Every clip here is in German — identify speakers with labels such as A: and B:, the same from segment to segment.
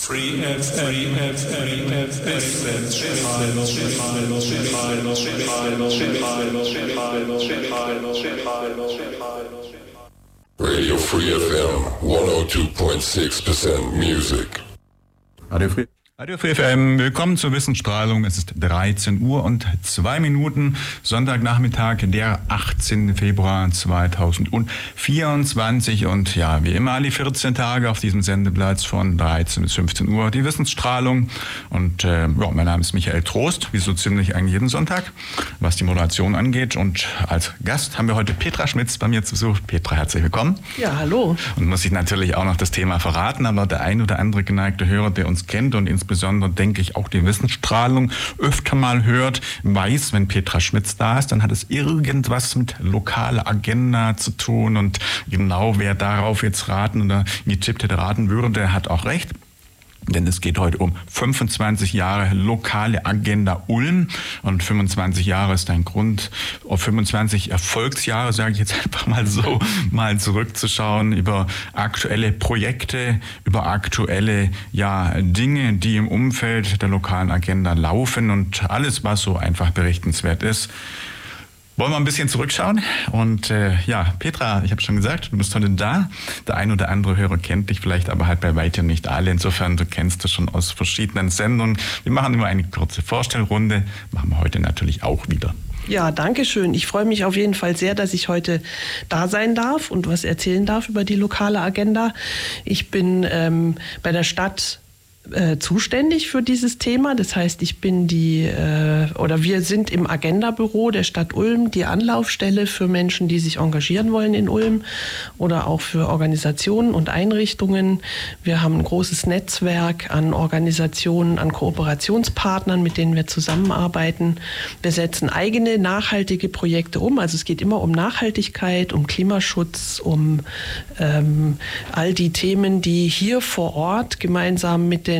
A: Free free Radio Free FM, 102.6% music.
B: Radio Free. Radio Free FM, willkommen zur Wissensstrahlung. Es ist 13 Uhr und zwei Minuten, Sonntagnachmittag, der 18. Februar 2024. Und ja, wie immer alle 14 Tage auf diesem Sendeplatz von 13 bis 15 Uhr die Wissensstrahlung. Und äh, ja, mein Name ist Michael Trost, wie so ziemlich eigentlich jeden Sonntag, was die Moderation angeht. Und als Gast haben wir heute Petra Schmitz bei mir zu Besuch. Petra, herzlich willkommen.
C: Ja, hallo.
B: Und muss ich natürlich auch noch das Thema verraten, aber der ein oder andere geneigte Hörer, der uns kennt und insbesondere insbesondere denke ich auch die Wissensstrahlung öfter mal hört, weiß, wenn Petra Schmitz da ist, dann hat es irgendwas mit lokaler Agenda zu tun und genau wer darauf jetzt raten oder die Chip raten würde, hat auch recht denn es geht heute um 25 Jahre lokale Agenda Ulm und 25 Jahre ist ein Grund, auf 25 Erfolgsjahre, sage ich jetzt einfach mal so, mal zurückzuschauen über aktuelle Projekte, über aktuelle ja, Dinge, die im Umfeld der lokalen Agenda laufen und alles, was so einfach berichtenswert ist. Wollen wir ein bisschen zurückschauen? Und äh, ja, Petra, ich habe schon gesagt, du bist heute da. Der ein oder andere Hörer kennt dich vielleicht, aber halt bei weitem nicht alle. Insofern, du kennst das schon aus verschiedenen Sendungen. Wir machen immer eine kurze Vorstellrunde, machen wir heute natürlich auch wieder.
C: Ja, danke schön. Ich freue mich auf jeden Fall sehr, dass ich heute da sein darf und was erzählen darf über die lokale Agenda. Ich bin ähm, bei der Stadt äh, zuständig für dieses Thema. Das heißt, ich bin die äh, oder wir sind im Agenda-Büro der Stadt Ulm die Anlaufstelle für Menschen, die sich engagieren wollen in Ulm oder auch für Organisationen und Einrichtungen. Wir haben ein großes Netzwerk an Organisationen, an Kooperationspartnern, mit denen wir zusammenarbeiten. Wir setzen eigene nachhaltige Projekte um. Also es geht immer um Nachhaltigkeit, um Klimaschutz, um ähm, all die Themen, die hier vor Ort gemeinsam mit den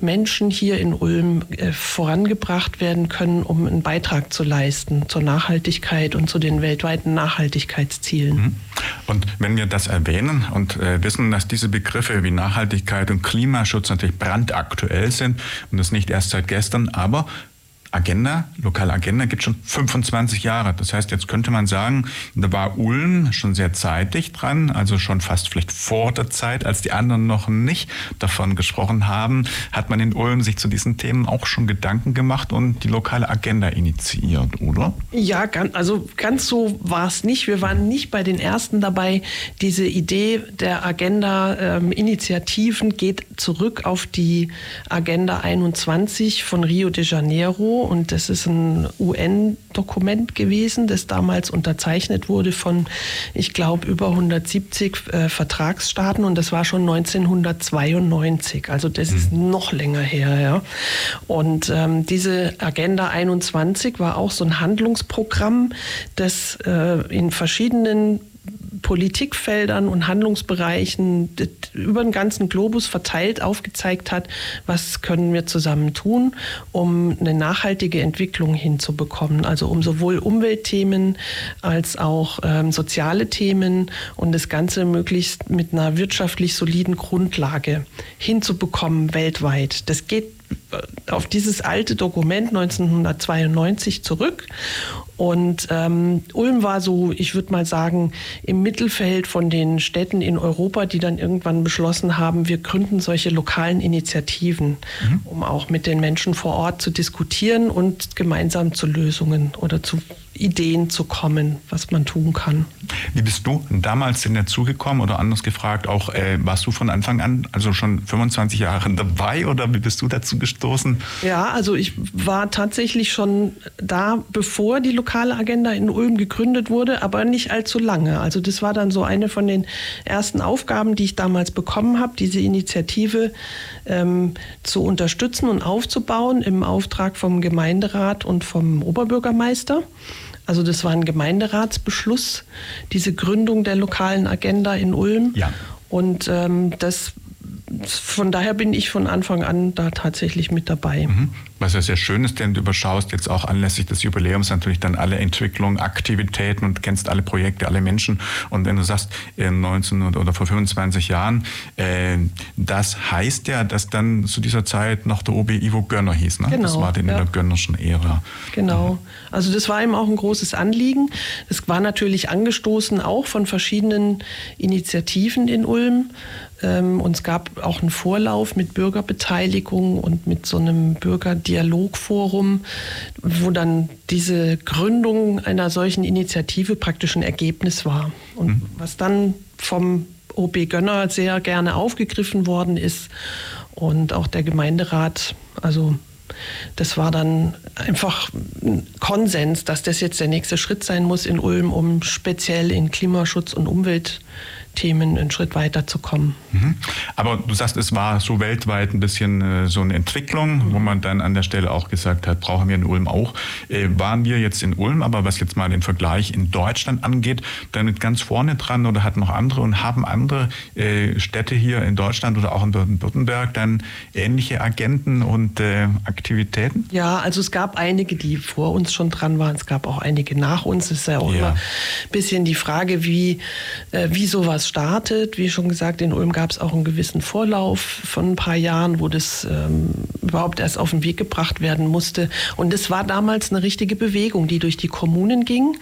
C: Menschen hier in Ulm äh, vorangebracht werden können, um einen Beitrag zu leisten zur Nachhaltigkeit und zu den weltweiten Nachhaltigkeitszielen. Mhm.
B: Und wenn wir das erwähnen und äh, wissen, dass diese Begriffe wie Nachhaltigkeit und Klimaschutz natürlich brandaktuell sind und das nicht erst seit gestern, aber Agenda, lokale Agenda gibt schon 25 Jahre. Das heißt, jetzt könnte man sagen, da war Ulm schon sehr zeitig dran, also schon fast vielleicht vor der Zeit, als die anderen noch nicht davon gesprochen haben, hat man in Ulm sich zu diesen Themen auch schon Gedanken gemacht und die lokale Agenda initiiert, oder?
C: Ja, also ganz so war es nicht. Wir waren nicht bei den ersten dabei. Diese Idee der Agenda-Initiativen ähm, geht zurück auf die Agenda 21 von Rio de Janeiro und das ist ein UN-Dokument gewesen, das damals unterzeichnet wurde von, ich glaube, über 170 äh, Vertragsstaaten und das war schon 1992. Also das mhm. ist noch länger her. Ja. Und ähm, diese Agenda 21 war auch so ein Handlungsprogramm, das äh, in verschiedenen Politikfeldern und Handlungsbereichen über den ganzen Globus verteilt aufgezeigt hat, was können wir zusammen tun, um eine nachhaltige Entwicklung hinzubekommen. Also um sowohl Umweltthemen als auch ähm, soziale Themen und das Ganze möglichst mit einer wirtschaftlich soliden Grundlage hinzubekommen weltweit. Das geht auf dieses alte Dokument 1992 zurück und ähm, Ulm war so, ich würde mal sagen, im Mittelfeld von den Städten in Europa, die dann irgendwann beschlossen haben, wir gründen solche lokalen Initiativen, mhm. um auch mit den Menschen vor Ort zu diskutieren und gemeinsam zu Lösungen oder zu Ideen zu kommen, was man tun kann.
B: Wie bist du damals denn dazugekommen oder anders gefragt, auch äh, warst du von Anfang an, also schon 25 Jahre dabei oder wie bist du dazu gestoßen?
C: Ja, also ich war tatsächlich schon da, bevor die lokale Agenda in Ulm gegründet wurde, aber nicht allzu lange. Also das war dann so eine von den ersten Aufgaben, die ich damals bekommen habe, diese Initiative ähm, zu unterstützen und aufzubauen im Auftrag vom Gemeinderat und vom Oberbürgermeister. Also das war ein Gemeinderatsbeschluss, diese Gründung der lokalen Agenda in Ulm. Ja. Und ähm, das von daher bin ich von Anfang an da tatsächlich mit dabei.
B: Mhm. Was ja sehr schön ist, denn du überschaust jetzt auch anlässlich des Jubiläums natürlich dann alle Entwicklungen, Aktivitäten und kennst alle Projekte, alle Menschen. Und wenn du sagst, 19 oder vor 25 Jahren, äh, das heißt ja, dass dann zu dieser Zeit noch der OB Ivo Gönner hieß. Ne?
C: Genau,
B: das war in
C: ja.
B: der Gönnerschen Ära.
C: Genau. Also das war ihm auch ein großes Anliegen. Das war natürlich angestoßen auch von verschiedenen Initiativen in Ulm. Ähm, und es gab auch einen Vorlauf mit Bürgerbeteiligung und mit so einem Bürgerdialogforum, wo dann diese Gründung einer solchen Initiative praktisch ein Ergebnis war. Und mhm. was dann vom OB Gönner sehr gerne aufgegriffen worden ist und auch der Gemeinderat, also das war dann einfach ein Konsens, dass das jetzt der nächste Schritt sein muss in Ulm, um speziell in Klimaschutz und Umwelt Themen einen Schritt weiterzukommen.
B: Mhm. Aber du sagst, es war so weltweit ein bisschen äh, so eine Entwicklung, mhm. wo man dann an der Stelle auch gesagt hat, brauchen wir in Ulm auch. Äh, waren wir jetzt in Ulm, aber was jetzt mal den Vergleich in Deutschland angeht, damit ganz vorne dran oder hatten noch andere und haben andere äh, Städte hier in Deutschland oder auch in Baden-Württemberg dann ähnliche Agenten und äh, Aktivitäten?
C: Ja, also es gab einige, die vor uns schon dran waren. Es gab auch einige nach uns. Es ist ja auch ja. immer ein bisschen die Frage, wie, äh, wie sowas startet. Wie schon gesagt, in Ulm gab es auch einen gewissen Vorlauf von ein paar Jahren, wo das ähm, überhaupt erst auf den Weg gebracht werden musste. Und es war damals eine richtige Bewegung, die durch die Kommunen ging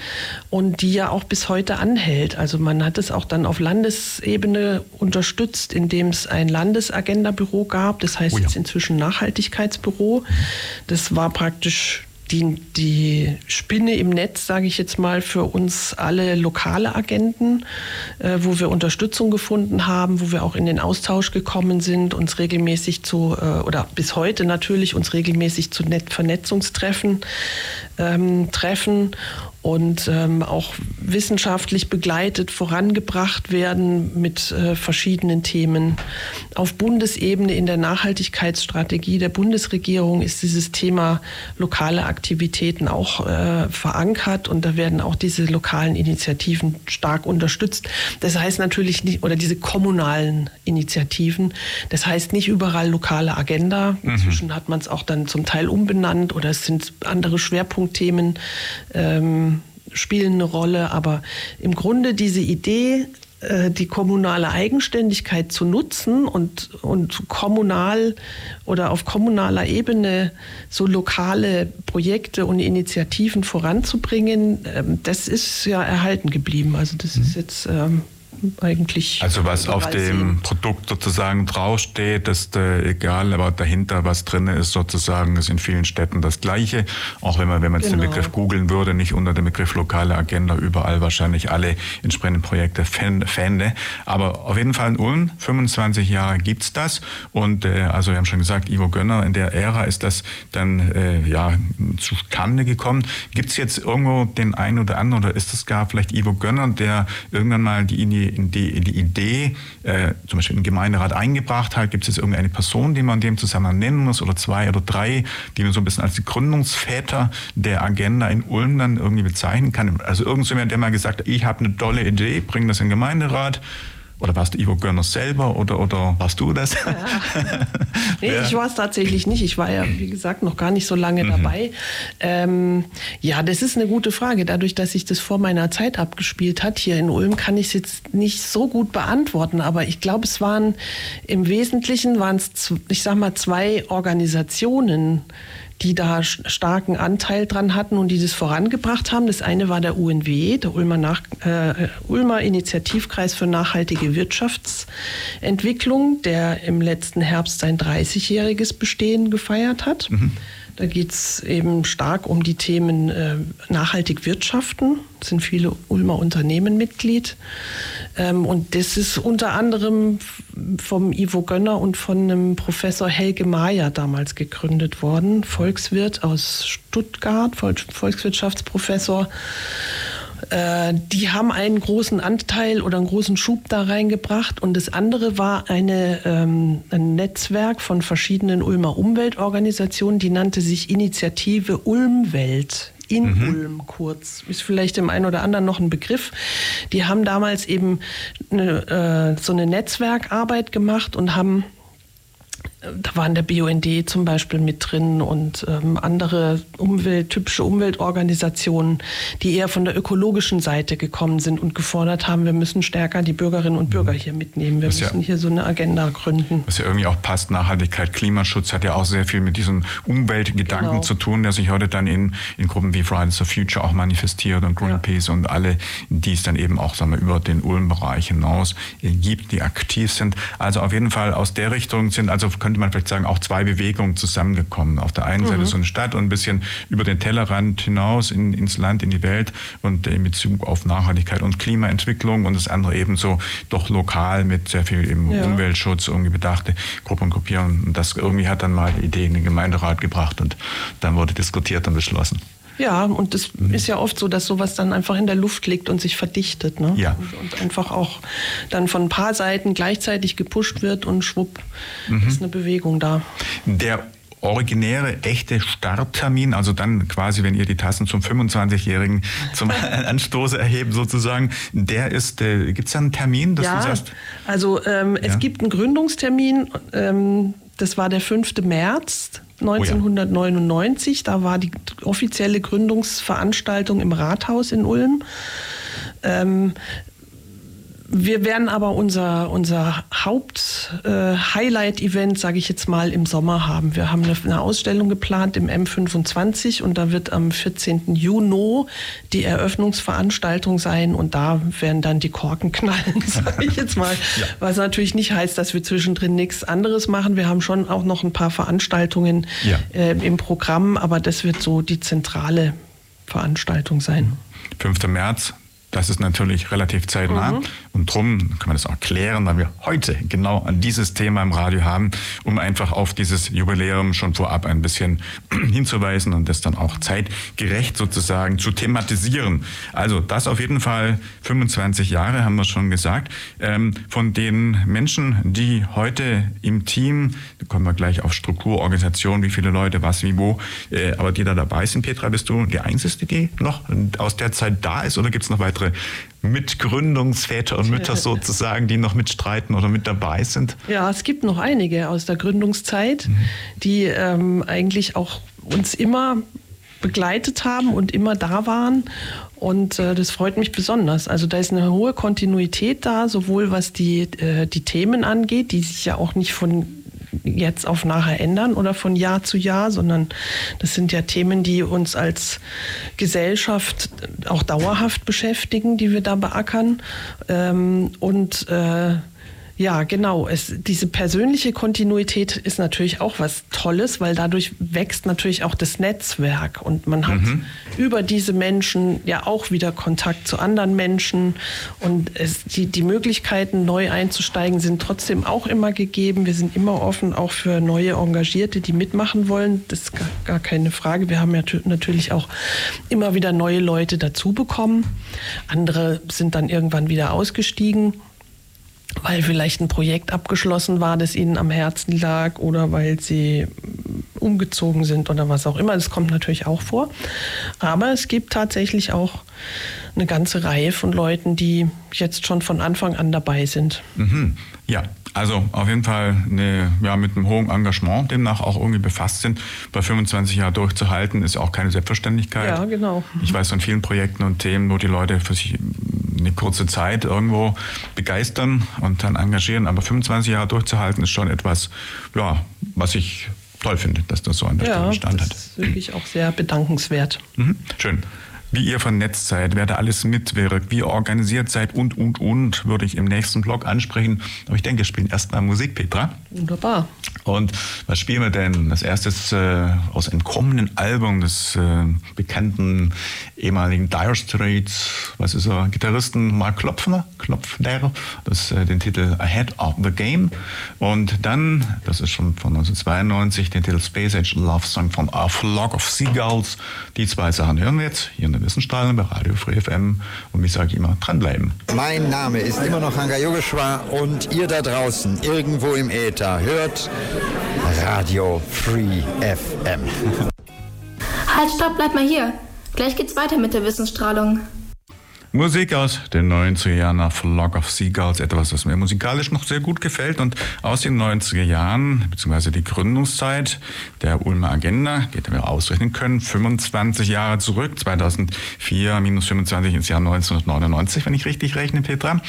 C: und die ja auch bis heute anhält. Also man hat es auch dann auf Landesebene unterstützt, indem es ein Landesagenda-Büro gab. Das heißt oh ja. jetzt inzwischen Nachhaltigkeitsbüro. Das war praktisch die, die Spinne im Netz, sage ich jetzt mal, für uns alle lokale Agenten, äh, wo wir Unterstützung gefunden haben, wo wir auch in den Austausch gekommen sind, uns regelmäßig zu, äh, oder bis heute natürlich, uns regelmäßig zu Net Vernetzungstreffen ähm, treffen und ähm, auch wissenschaftlich begleitet vorangebracht werden mit äh, verschiedenen Themen. Auf Bundesebene in der Nachhaltigkeitsstrategie der Bundesregierung ist dieses Thema lokale Aktivitäten auch äh, verankert und da werden auch diese lokalen Initiativen stark unterstützt. Das heißt natürlich nicht, oder diese kommunalen Initiativen, das heißt nicht überall lokale Agenda. Mhm. Inzwischen mhm. hat man es auch dann zum Teil umbenannt oder es sind andere Schwerpunktthemen. Ähm, spielen eine Rolle, aber im Grunde diese Idee, äh, die kommunale Eigenständigkeit zu nutzen und, und kommunal oder auf kommunaler Ebene so lokale Projekte und Initiativen voranzubringen, ähm, das ist ja erhalten geblieben. Also das ist mhm. jetzt ähm, eigentlich.
B: Also was auf dem. Produkt sozusagen draufsteht, ist äh, egal, aber dahinter was drin ist sozusagen, ist in vielen Städten das Gleiche. Auch wenn man, wenn man jetzt genau. den Begriff googeln würde, nicht unter dem Begriff lokale Agenda überall wahrscheinlich alle entsprechenden Projekte fände. Aber auf jeden Fall in Ulm, 25 Jahre gibt's das. Und äh, also wir haben schon gesagt, Ivo Gönner, in der Ära ist das dann äh, ja zustande gekommen. Gibt's jetzt irgendwo den einen oder anderen oder ist es gar vielleicht Ivo Gönner, der irgendwann mal die Idee die, die Idee äh, zum Beispiel in den Gemeinderat eingebracht hat? Gibt es irgendeine Person, die man in dem Zusammenhang nennen muss oder zwei oder drei, die man so ein bisschen als die Gründungsväter der Agenda in Ulm dann irgendwie bezeichnen kann? Also irgendjemand, der mal gesagt hat, ich habe eine tolle Idee, bring das in den Gemeinderat oder warst du Ivo Görner selber oder, oder warst du das? Ja.
C: Nee, ja. ich war es tatsächlich nicht. Ich war ja, wie gesagt, noch gar nicht so lange mhm. dabei. Ähm, ja, das ist eine gute Frage. Dadurch, dass sich das vor meiner Zeit abgespielt hat hier in Ulm, kann ich es jetzt nicht so gut beantworten. Aber ich glaube, es waren im Wesentlichen waren es, ich sag mal, zwei Organisationen, die da starken Anteil dran hatten und die das vorangebracht haben. Das eine war der UNW, der Ulmer, Nach äh, Ulmer Initiativkreis für nachhaltige Wirtschaftsentwicklung, der im letzten Herbst sein 30-jähriges Bestehen gefeiert hat. Mhm. Da geht es eben stark um die Themen äh, nachhaltig wirtschaften. Sind viele Ulmer Unternehmen Mitglied. Ähm, und das ist unter anderem vom Ivo Gönner und von einem Professor Helge Mayer damals gegründet worden, Volkswirt aus Stuttgart, Volkswirtschaftsprofessor. Äh, die haben einen großen Anteil oder einen großen Schub da reingebracht. Und das andere war eine, ähm, ein Netzwerk von verschiedenen Ulmer Umweltorganisationen, die nannte sich Initiative Ulmwelt in mhm. Ulm kurz. Ist vielleicht dem einen oder anderen noch ein Begriff. Die haben damals eben eine, äh, so eine Netzwerkarbeit gemacht und haben da waren der BUND zum Beispiel mit drin und ähm, andere Umwelt, typische Umweltorganisationen, die eher von der ökologischen Seite gekommen sind und gefordert haben, wir müssen stärker die Bürgerinnen und Bürger hier mitnehmen. Wir
B: Das
C: müssen
B: ja-
C: hier so eine Agenda gründen.
B: Was ja irgendwie auch passt, Nachhaltigkeit, Klimaschutz hat ja auch sehr viel mit diesem Umweltgedanken
C: Genau.
B: zu tun, der sich heute dann in, in Gruppen wie Fridays for Future auch manifestiert und Greenpeace und alle, die es dann eben auch sagen wir, über den Ulm-Bereich hinaus äh, gibt, die aktiv sind. Also auf jeden Fall aus der Richtung sind, also könnte man vielleicht sagen, auch zwei Bewegungen zusammengekommen. Auf der einen Seite so eine Stadt und ein bisschen über den Tellerrand hinaus in, ins Land, in die Welt und in Bezug auf Nachhaltigkeit und Klimaentwicklung und das andere eben so doch lokal mit sehr viel eben
C: Ja.
B: Umweltschutz, irgendwie bedachte Gruppen und Gruppierungen. Und das irgendwie hat dann mal die Idee in den Gemeinderat gebracht und dann wurde diskutiert und beschlossen.
C: Ja, und es
B: Mhm.
C: ist ja oft so, dass sowas dann einfach in der Luft liegt und sich verdichtet. Ne?
B: Ja.
C: Und, und einfach auch dann von ein paar Seiten gleichzeitig gepusht wird und schwupp
B: Mhm.
C: ist eine Bewegung da.
B: Der originäre, echte Starttermin, also dann quasi, wenn ihr die Tassen zum 25-Jährigen zum Anstoße erheben sozusagen, der ist, äh, gibt es da einen Termin, dass du
C: Ja,
B: sagst?
C: also ähm,
B: Ja.
C: es gibt einen Gründungstermin, ähm, das war der 5. März 1999. Da war die offizielle Gründungsveranstaltung im Rathaus in Ulm. Ähm, wir werden aber unser, unser Haupt-Highlight-Event, sage ich jetzt mal, im Sommer haben. Wir haben eine, eine Ausstellung geplant im M25 und da wird am 14. Juni die Eröffnungsveranstaltung sein und da werden dann die Korken knallen, sage ich jetzt mal.
B: Ja.
C: Was natürlich nicht heißt, dass wir zwischendrin nichts anderes machen. Wir haben schon auch noch ein paar Veranstaltungen
B: Ja.
C: äh, im Programm, aber das wird so die zentrale Veranstaltung sein.
B: 5. März, das ist natürlich relativ zeitnah.
C: Mhm.
B: Und drum kann man das auch klären, weil wir heute genau an dieses Thema im Radio haben, um einfach auf dieses Jubiläum schon vorab ein bisschen hinzuweisen und das dann auch zeitgerecht sozusagen zu thematisieren. Also das auf jeden Fall 25 Jahre, haben wir schon gesagt. Ähm, von den Menschen, die heute im Team, da kommen wir gleich auf Struktur, Organisation, wie viele Leute, was, wie, wo, äh, aber die da dabei sind, Petra, bist du die Einzige, die noch aus der Zeit da ist oder gibt es noch weitere Mitgründungsväter und Mütter sozusagen, die noch mitstreiten oder mit dabei sind?
C: Ja, es gibt noch einige aus der Gründungszeit, die ähm, eigentlich auch uns immer begleitet haben und immer da waren. Und äh, das freut mich besonders. Also da ist eine hohe Kontinuität da, sowohl was die, äh, die Themen angeht, die sich ja auch nicht von jetzt auf nachher ändern oder von Jahr zu Jahr, sondern das sind ja Themen, die uns als Gesellschaft auch dauerhaft beschäftigen, die wir da beackern. Ähm, und äh, ja, genau. Es, diese persönliche Kontinuität ist natürlich auch was Tolles, weil dadurch wächst natürlich auch das Netzwerk und man hat über diese Menschen ja auch wieder Kontakt zu anderen Menschen und es, die, die Möglichkeiten, neu einzusteigen, sind trotzdem auch immer gegeben. Wir sind immer offen auch für neue Engagierte, die mitmachen wollen. Das ist gar, gar keine Frage. Wir haben ja tü- natürlich auch immer wieder neue Leute dazu bekommen. Andere sind dann irgendwann wieder ausgestiegen weil vielleicht ein Projekt abgeschlossen war, das ihnen am Herzen lag oder weil sie umgezogen sind oder was auch immer. Das kommt natürlich auch vor. Aber es gibt tatsächlich auch eine ganze Reihe von Leuten, die jetzt schon von Anfang an dabei sind.
B: Mhm. Ja, also auf jeden Fall eine, ja, mit einem hohen Engagement demnach auch irgendwie befasst sind. Bei 25 Jahren durchzuhalten, ist auch keine Selbstverständlichkeit.
C: Ja, genau.
B: Ich weiß von vielen Projekten und Themen, wo die Leute für sich eine kurze Zeit irgendwo begeistern und dann engagieren. Aber 25 Jahre durchzuhalten, ist schon etwas, ja, was ich toll finde, dass das so an der
C: Ja,
B: Stelle Stand
C: das
B: hat.
C: ist wirklich auch sehr bedankenswert.
B: Mhm. Schön. Wie ihr vernetzt seid, wer da alles mitwirkt, wie ihr organisiert seid und, und, und, würde ich im nächsten Blog ansprechen. Aber ich denke, wir spielen erstmal Musik, Petra.
C: Wunderbar.
B: Und was spielen wir denn? Das erste ist äh, aus einem kommenden Album des äh, bekannten ehemaligen Dire Straits, was ist er, Gitarristen Mark Klopfner, Klopfner, das äh, den Titel Ahead of the Game. Und dann, das ist schon von 1992, den Titel Space Age Love Song von A Flock of Seagulls. Die zwei Sachen hören wir jetzt hier in der Wissensstrahlung bei Radio Free FM. Und wie sage ich immer, dranbleiben.
D: Mein Name ist immer noch Hanga Yogeshwar und ihr da draußen irgendwo im Äther hört Radio Free FM.
E: Halt, stopp, bleib mal hier. Gleich geht's weiter mit der Wissensstrahlung.
B: Musik aus den 90er Jahren nach Flock of Seagulls, etwas, was mir musikalisch noch sehr gut gefällt. Und aus den 90er Jahren, beziehungsweise die Gründungszeit der Ulmer Agenda, die wir ausrechnen können, 25 Jahre zurück, 2004 minus 25 ins Jahr 1999, wenn ich richtig rechne, Petra.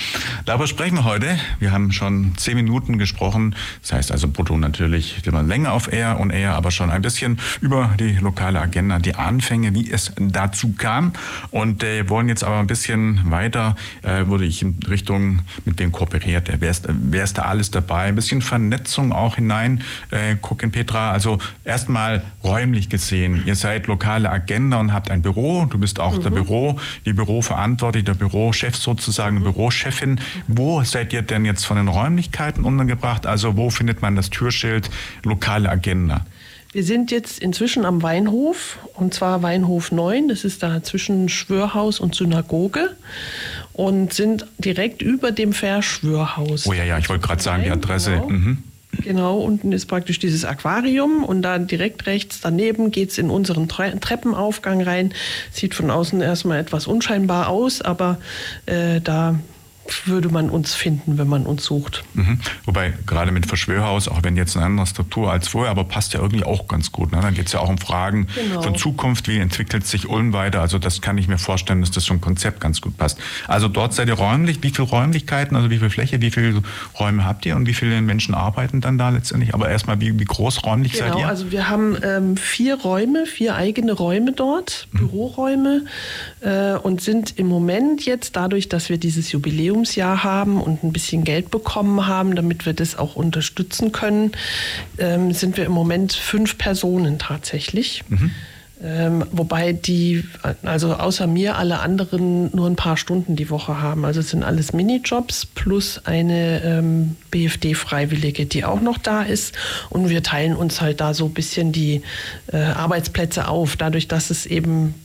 B: Darüber sprechen wir heute. Wir haben schon zehn Minuten gesprochen. Das heißt also brutto natürlich immer länger auf Air und Air, aber schon ein bisschen über die lokale Agenda, die Anfänge, wie es dazu kam. Und äh, wollen jetzt aber ein bisschen bisschen weiter äh, würde ich in Richtung, mit wem kooperiert er, wer ist, wer ist da alles dabei, ein bisschen Vernetzung auch hinein äh, gucken, Petra. Also erstmal räumlich gesehen, ihr seid lokale Agenda und habt ein Büro, du bist auch mhm. der Büro, die Büroverantwortliche, der Bürochef sozusagen, mhm. Bürochefin. Wo seid ihr denn jetzt von den Räumlichkeiten untergebracht? Also wo findet man das Türschild lokale Agenda?
C: Wir sind jetzt inzwischen am Weinhof und zwar Weinhof 9, das ist da zwischen Schwörhaus und Synagoge und sind direkt über dem Verschwörhaus.
B: Oh ja, ja, ich wollte gerade sagen, die Adresse.
C: Genau. Mhm. Genau, unten ist praktisch dieses Aquarium und da direkt rechts daneben geht es in unseren Tre Treppenaufgang rein. Sieht von außen erstmal etwas unscheinbar aus, aber äh, da würde man uns finden, wenn man uns sucht.
B: Mhm. Wobei gerade mit Verschwörhaus, auch wenn jetzt eine andere Struktur als vorher, aber passt ja irgendwie auch ganz gut. Ne? Dann geht es ja auch um Fragen genau. von Zukunft, wie entwickelt sich Ulm weiter. Also das kann ich mir vorstellen, dass das so ein Konzept ganz gut passt. Also dort seid ihr räumlich, wie viele Räumlichkeiten, also wie viel Fläche, wie viele Räume habt ihr und wie viele Menschen arbeiten dann da letztendlich? Aber erstmal, wie, wie groß räumlich
C: genau,
B: seid ihr?
C: Also wir haben ähm, vier Räume, vier eigene Räume dort, mhm. Büroräume äh, und sind im Moment jetzt dadurch, dass wir dieses Jubiläum Jubiläumsjahr haben und ein bisschen Geld bekommen haben, damit wir das auch unterstützen können, ähm, sind wir im Moment fünf Personen tatsächlich. Mhm. Ähm, wobei die, also außer mir, alle anderen nur ein paar Stunden die Woche haben. Also es sind alles Minijobs plus eine ähm, BFD-Freiwillige, die auch noch da ist. Und wir teilen uns halt da so ein bisschen die äh, Arbeitsplätze auf, dadurch, dass es eben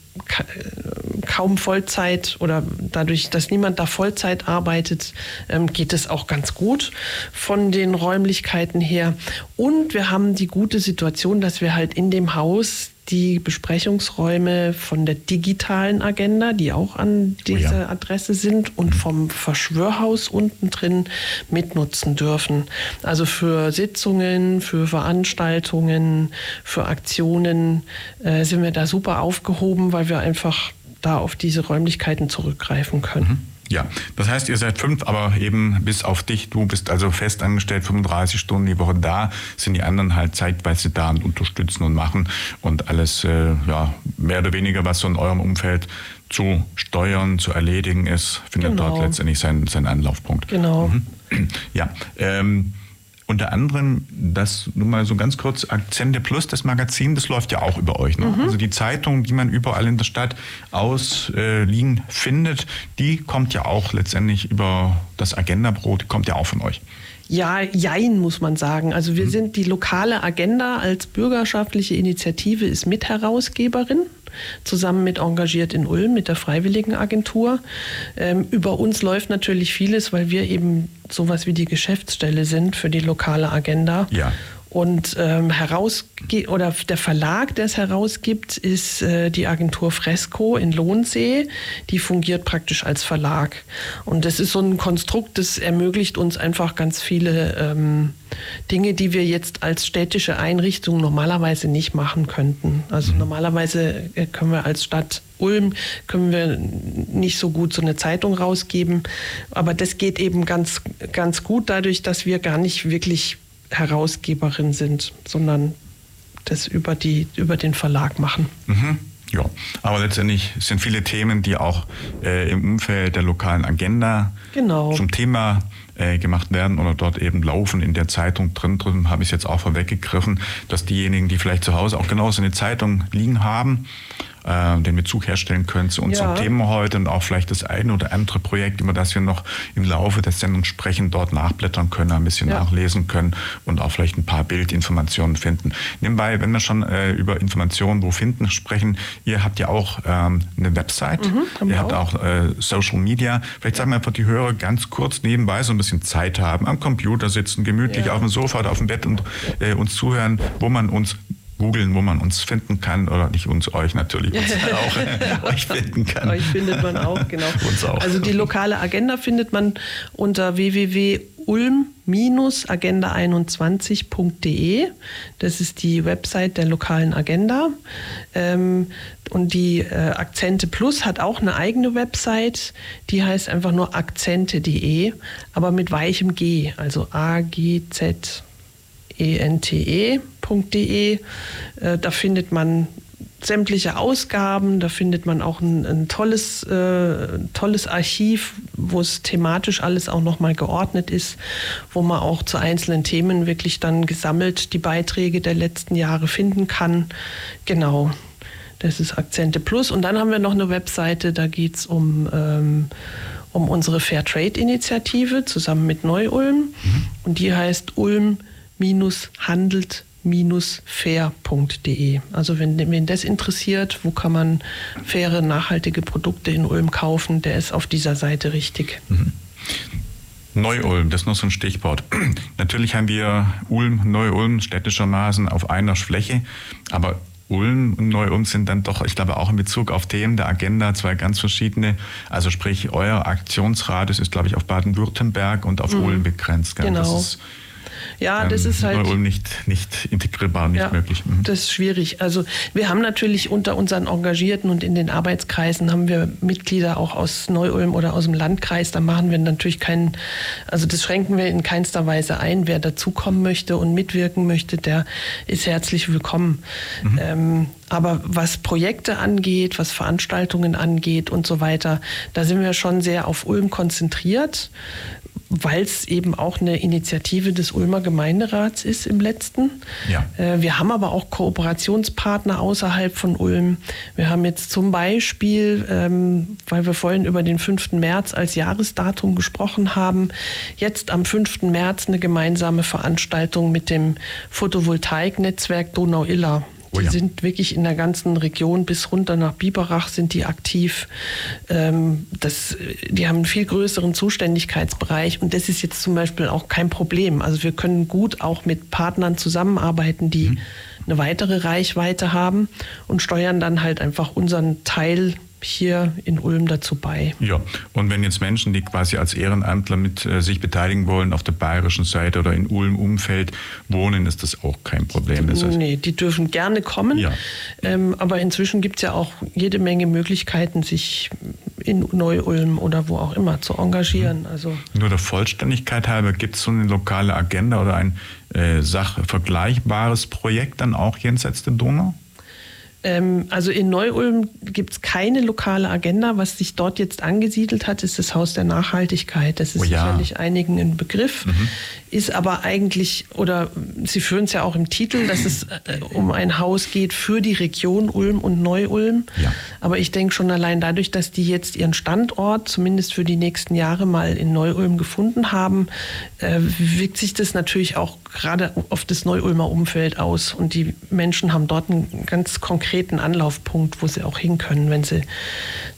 C: kaum Vollzeit oder dadurch, dass niemand da Vollzeit arbeitet, ähm, geht es auch ganz gut von den Räumlichkeiten her. Und wir haben die gute Situation, dass wir halt in dem Haus die Besprechungsräume von der digitalen Agenda, die auch an dieser oh ja. Adresse sind, und vom Verschwörhaus unten drin mitnutzen dürfen. Also für Sitzungen, für Veranstaltungen, für Aktionen äh, sind wir da super aufgehoben, weil wir einfach da auf diese Räumlichkeiten zurückgreifen können. Mhm.
B: Ja, das heißt, ihr seid fünf, aber eben bis auf dich, du bist also fest angestellt, 35 Stunden die Woche da, sind die anderen halt zeitweise da und unterstützen und machen und alles, äh, ja, mehr oder weniger, was so in eurem Umfeld zu steuern, zu erledigen ist, findet genau. dort letztendlich seinen, seinen Anlaufpunkt.
C: Genau. Mhm.
B: Ja, ähm, unter anderem das, nur mal so ganz kurz, Akzente Plus, das Magazin, das läuft ja auch über euch. Ne? Mhm. Also die Zeitung, die man überall in der Stadt ausliegen findet, die kommt ja auch letztendlich über das Agenda-Brot, die kommt ja auch von euch.
C: Ja, jein, muss man sagen. Also wir mhm. sind die lokale Agenda als bürgerschaftliche Initiative ist Mitherausgeberin zusammen mit Engagiert in Ulm, mit der Freiwilligenagentur. Ähm, über uns läuft natürlich vieles, weil wir eben sowas wie die Geschäftsstelle sind für die lokale Agenda.
B: Ja.
C: Und ähm, herausge oder der Verlag, der es herausgibt, ist äh, die Agentur Fresco in Lohnsee. Die fungiert praktisch als Verlag. Und das ist so ein Konstrukt, das ermöglicht uns einfach ganz viele ähm, Dinge, die wir jetzt als städtische Einrichtung normalerweise nicht machen könnten. Also mhm. normalerweise äh, können wir als Stadt Ulm können wir nicht so gut so eine Zeitung rausgeben, aber das geht eben ganz ganz gut dadurch, dass wir gar nicht wirklich Herausgeberin sind, sondern das über, die, über den Verlag machen.
B: Mhm. Ja, aber letztendlich sind viele Themen, die auch äh, im Umfeld der lokalen Agenda
C: genau.
B: zum Thema äh, gemacht werden oder dort eben laufen in der Zeitung drin. Drin habe ich es jetzt auch vorweggegriffen, dass diejenigen, die vielleicht zu Hause auch genauso eine Zeitung liegen haben, äh, den Bezug herstellen können zu unserem ja. Thema heute und auch vielleicht das eine oder andere Projekt, über das wir noch im Laufe der Sendung sprechen, dort nachblättern können, ein bisschen ja. nachlesen können und auch vielleicht ein paar Bildinformationen finden. Nebenbei, wenn wir schon äh, über Informationen wo finden sprechen, ihr habt ja auch ähm, eine Website, mhm, ihr habt auch, auch äh, Social Media. Vielleicht sagen wir einfach die Hörer ganz kurz nebenbei so ein bisschen Zeit haben, am Computer sitzen, gemütlich ja. auf dem Sofa oder auf dem Bett und äh, uns zuhören, wo man uns googeln, wo man uns finden kann oder nicht uns, euch natürlich, uns auch euch finden kann.
C: Euch findet man auch, genau.
B: uns auch.
C: Also die lokale Agenda findet man unter www.ulm-agenda21.de. Das ist die Website der lokalen Agenda. Ähm, und die äh, Akzente Plus hat auch eine eigene Website, die heißt einfach nur akzente.de, aber mit weichem G, also A, G, Z, ente.de. Äh, da findet man sämtliche Ausgaben, da findet man auch ein, ein tolles, äh, tolles Archiv, wo es thematisch alles auch nochmal geordnet ist, wo man auch zu einzelnen Themen wirklich dann gesammelt die Beiträge der letzten Jahre finden kann. Genau. Das ist Akzente Plus. Und dann haben wir noch eine Webseite, da geht es um, ähm, um unsere Fairtrade-Initiative zusammen mit Neu-Ulm. Mhm. Und die heißt Ulm handelt fair.de. Also wenn wen das interessiert, wo kann man faire, nachhaltige Produkte in Ulm kaufen, der ist auf dieser Seite richtig. Mhm.
B: Neu-Ulm, das ist noch so ein Stichwort. Natürlich haben wir Ulm, Neu-Ulm städtischermaßen auf einer Fläche, aber Ulm und Neu-Ulm sind dann doch, ich glaube, auch in Bezug auf Themen der Agenda zwei ganz verschiedene. Also sprich, euer Aktionsradius ist, glaube ich, auf Baden-Württemberg und auf mhm. Ulm begrenzt.
C: Gell? Genau. Das ist ja, ähm, das ist halt.
B: Ulm nicht, nicht integrierbar, nicht
C: ja,
B: möglich.
C: Mhm. Das ist schwierig. Also wir haben natürlich unter unseren Engagierten und in den Arbeitskreisen haben wir Mitglieder auch aus Neu-Ulm oder aus dem Landkreis. Da machen wir natürlich keinen, also das schränken wir in keinster Weise ein. Wer dazukommen möchte und mitwirken möchte, der ist herzlich willkommen. Mhm. Ähm, aber was Projekte angeht, was Veranstaltungen angeht und so weiter, da sind wir schon sehr auf Ulm konzentriert weil es eben auch eine Initiative des Ulmer Gemeinderats ist im letzten. Ja. Äh, wir haben aber auch Kooperationspartner außerhalb von Ulm. Wir haben jetzt zum Beispiel, ähm, weil wir vorhin über den 5. März als Jahresdatum gesprochen haben, jetzt am 5. März eine gemeinsame Veranstaltung mit dem Photovoltaiknetzwerk Donau-Iller. Oh ja. Die sind wirklich in der ganzen Region bis runter nach Biberach sind die aktiv. Ähm, das, die haben einen viel größeren Zuständigkeitsbereich und das ist jetzt zum Beispiel auch kein Problem. Also wir können gut auch mit Partnern zusammenarbeiten, die mhm. eine weitere Reichweite haben und steuern dann halt einfach unseren Teil hier in Ulm dazu bei.
B: Ja, und wenn jetzt Menschen, die quasi als Ehrenamtler mit äh, sich beteiligen wollen, auf der bayerischen Seite oder in Ulm-Umfeld wohnen, ist das auch kein Problem.
C: Das heißt, nee, die dürfen gerne kommen. Ja. Ähm, aber inzwischen gibt es ja auch jede Menge Möglichkeiten, sich in Neu-Ulm oder wo auch immer zu engagieren. Mhm. Also
B: Nur der Vollständigkeit halber, gibt es so eine lokale Agenda oder ein äh, sachvergleichbares Projekt dann auch jenseits der Donau?
C: Ähm, also in Neu-Ulm gibt es keine lokale Agenda. Was sich dort jetzt angesiedelt hat, ist das Haus der Nachhaltigkeit. Das ist oh ja. sicherlich einigen ein Begriff, mhm. Ist aber eigentlich, oder Sie führen es ja auch im Titel, dass es äh, um ein Haus geht für die Region Ulm und Neu-Ulm. Ja. Aber ich denke schon allein dadurch, dass die jetzt ihren Standort zumindest für die nächsten Jahre mal in Neu-Ulm gefunden haben, äh, wirkt sich das natürlich auch gerade auf das Neu-Ulmer Umfeld aus. Und die Menschen haben dort einen ganz konkreten Anlaufpunkt, wo sie auch hin können, wenn sie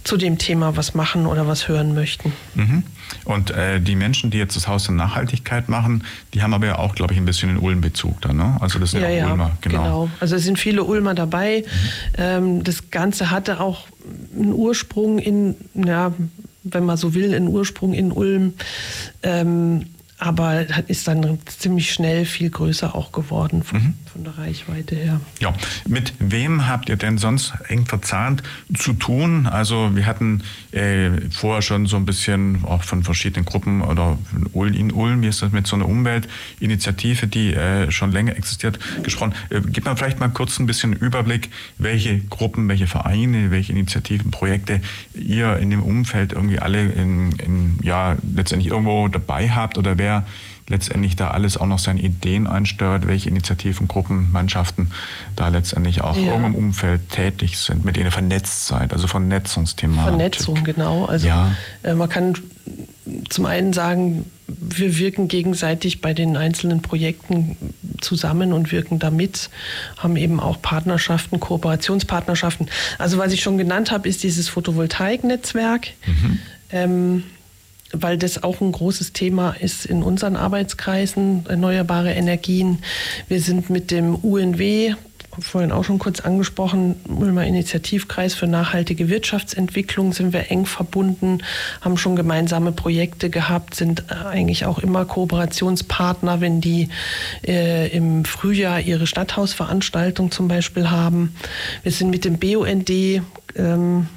C: zu dem Thema was machen oder was hören möchten.
B: Mhm. Und äh, die Menschen, die jetzt das Haus der Nachhaltigkeit machen, die haben aber ja auch, glaube ich, ein bisschen den Ulm-Bezug da, ne? Also das sind ja, ja Ulmer,
C: genau. genau. Also es sind viele Ulmer dabei. Mhm. Ähm, das Ganze hatte auch einen Ursprung in, ja, wenn man so will, einen Ursprung in Ulm. Ähm, aber ist dann ziemlich schnell viel größer auch geworden von, mhm. von, der Reichweite her.
B: Ja, mit wem habt ihr denn sonst eng verzahnt zu tun? Also wir hatten äh, vorher schon so ein bisschen auch von verschiedenen Gruppen oder in Ulm, wie ist das mit so einer Umweltinitiative, die äh, schon länger existiert, gesprochen. Äh, gib mal vielleicht mal kurz ein bisschen Überblick, welche Gruppen, welche Vereine, welche Initiativen, Projekte ihr in dem Umfeld irgendwie alle in, in ja letztendlich irgendwo dabei habt oder wer wer letztendlich da alles auch noch seine Ideen einsteuert, welche Initiativen, Gruppen, Mannschaften da letztendlich auch ja. im Umfeld tätig sind, mit denen vernetzt seid, also Vernetzungsthema.
C: Vernetzung, genau. Also ja. äh, man kann zum einen sagen, wir wirken gegenseitig bei den einzelnen Projekten zusammen und wirken damit, haben eben auch Partnerschaften, Kooperationspartnerschaften. Also was ich schon genannt habe, ist dieses Photovoltaiknetzwerk. Mhm. Ähm, weil das auch ein großes Thema ist in unseren Arbeitskreisen, erneuerbare Energien. Wir sind mit dem UNW, vorhin auch schon kurz angesprochen, Ulmer Initiativkreis für nachhaltige Wirtschaftsentwicklung sind wir eng verbunden, haben schon gemeinsame Projekte gehabt, sind eigentlich auch immer Kooperationspartner, wenn die äh, im Frühjahr ihre Stadthausveranstaltung zum Beispiel haben. Wir sind mit dem BUND ähm,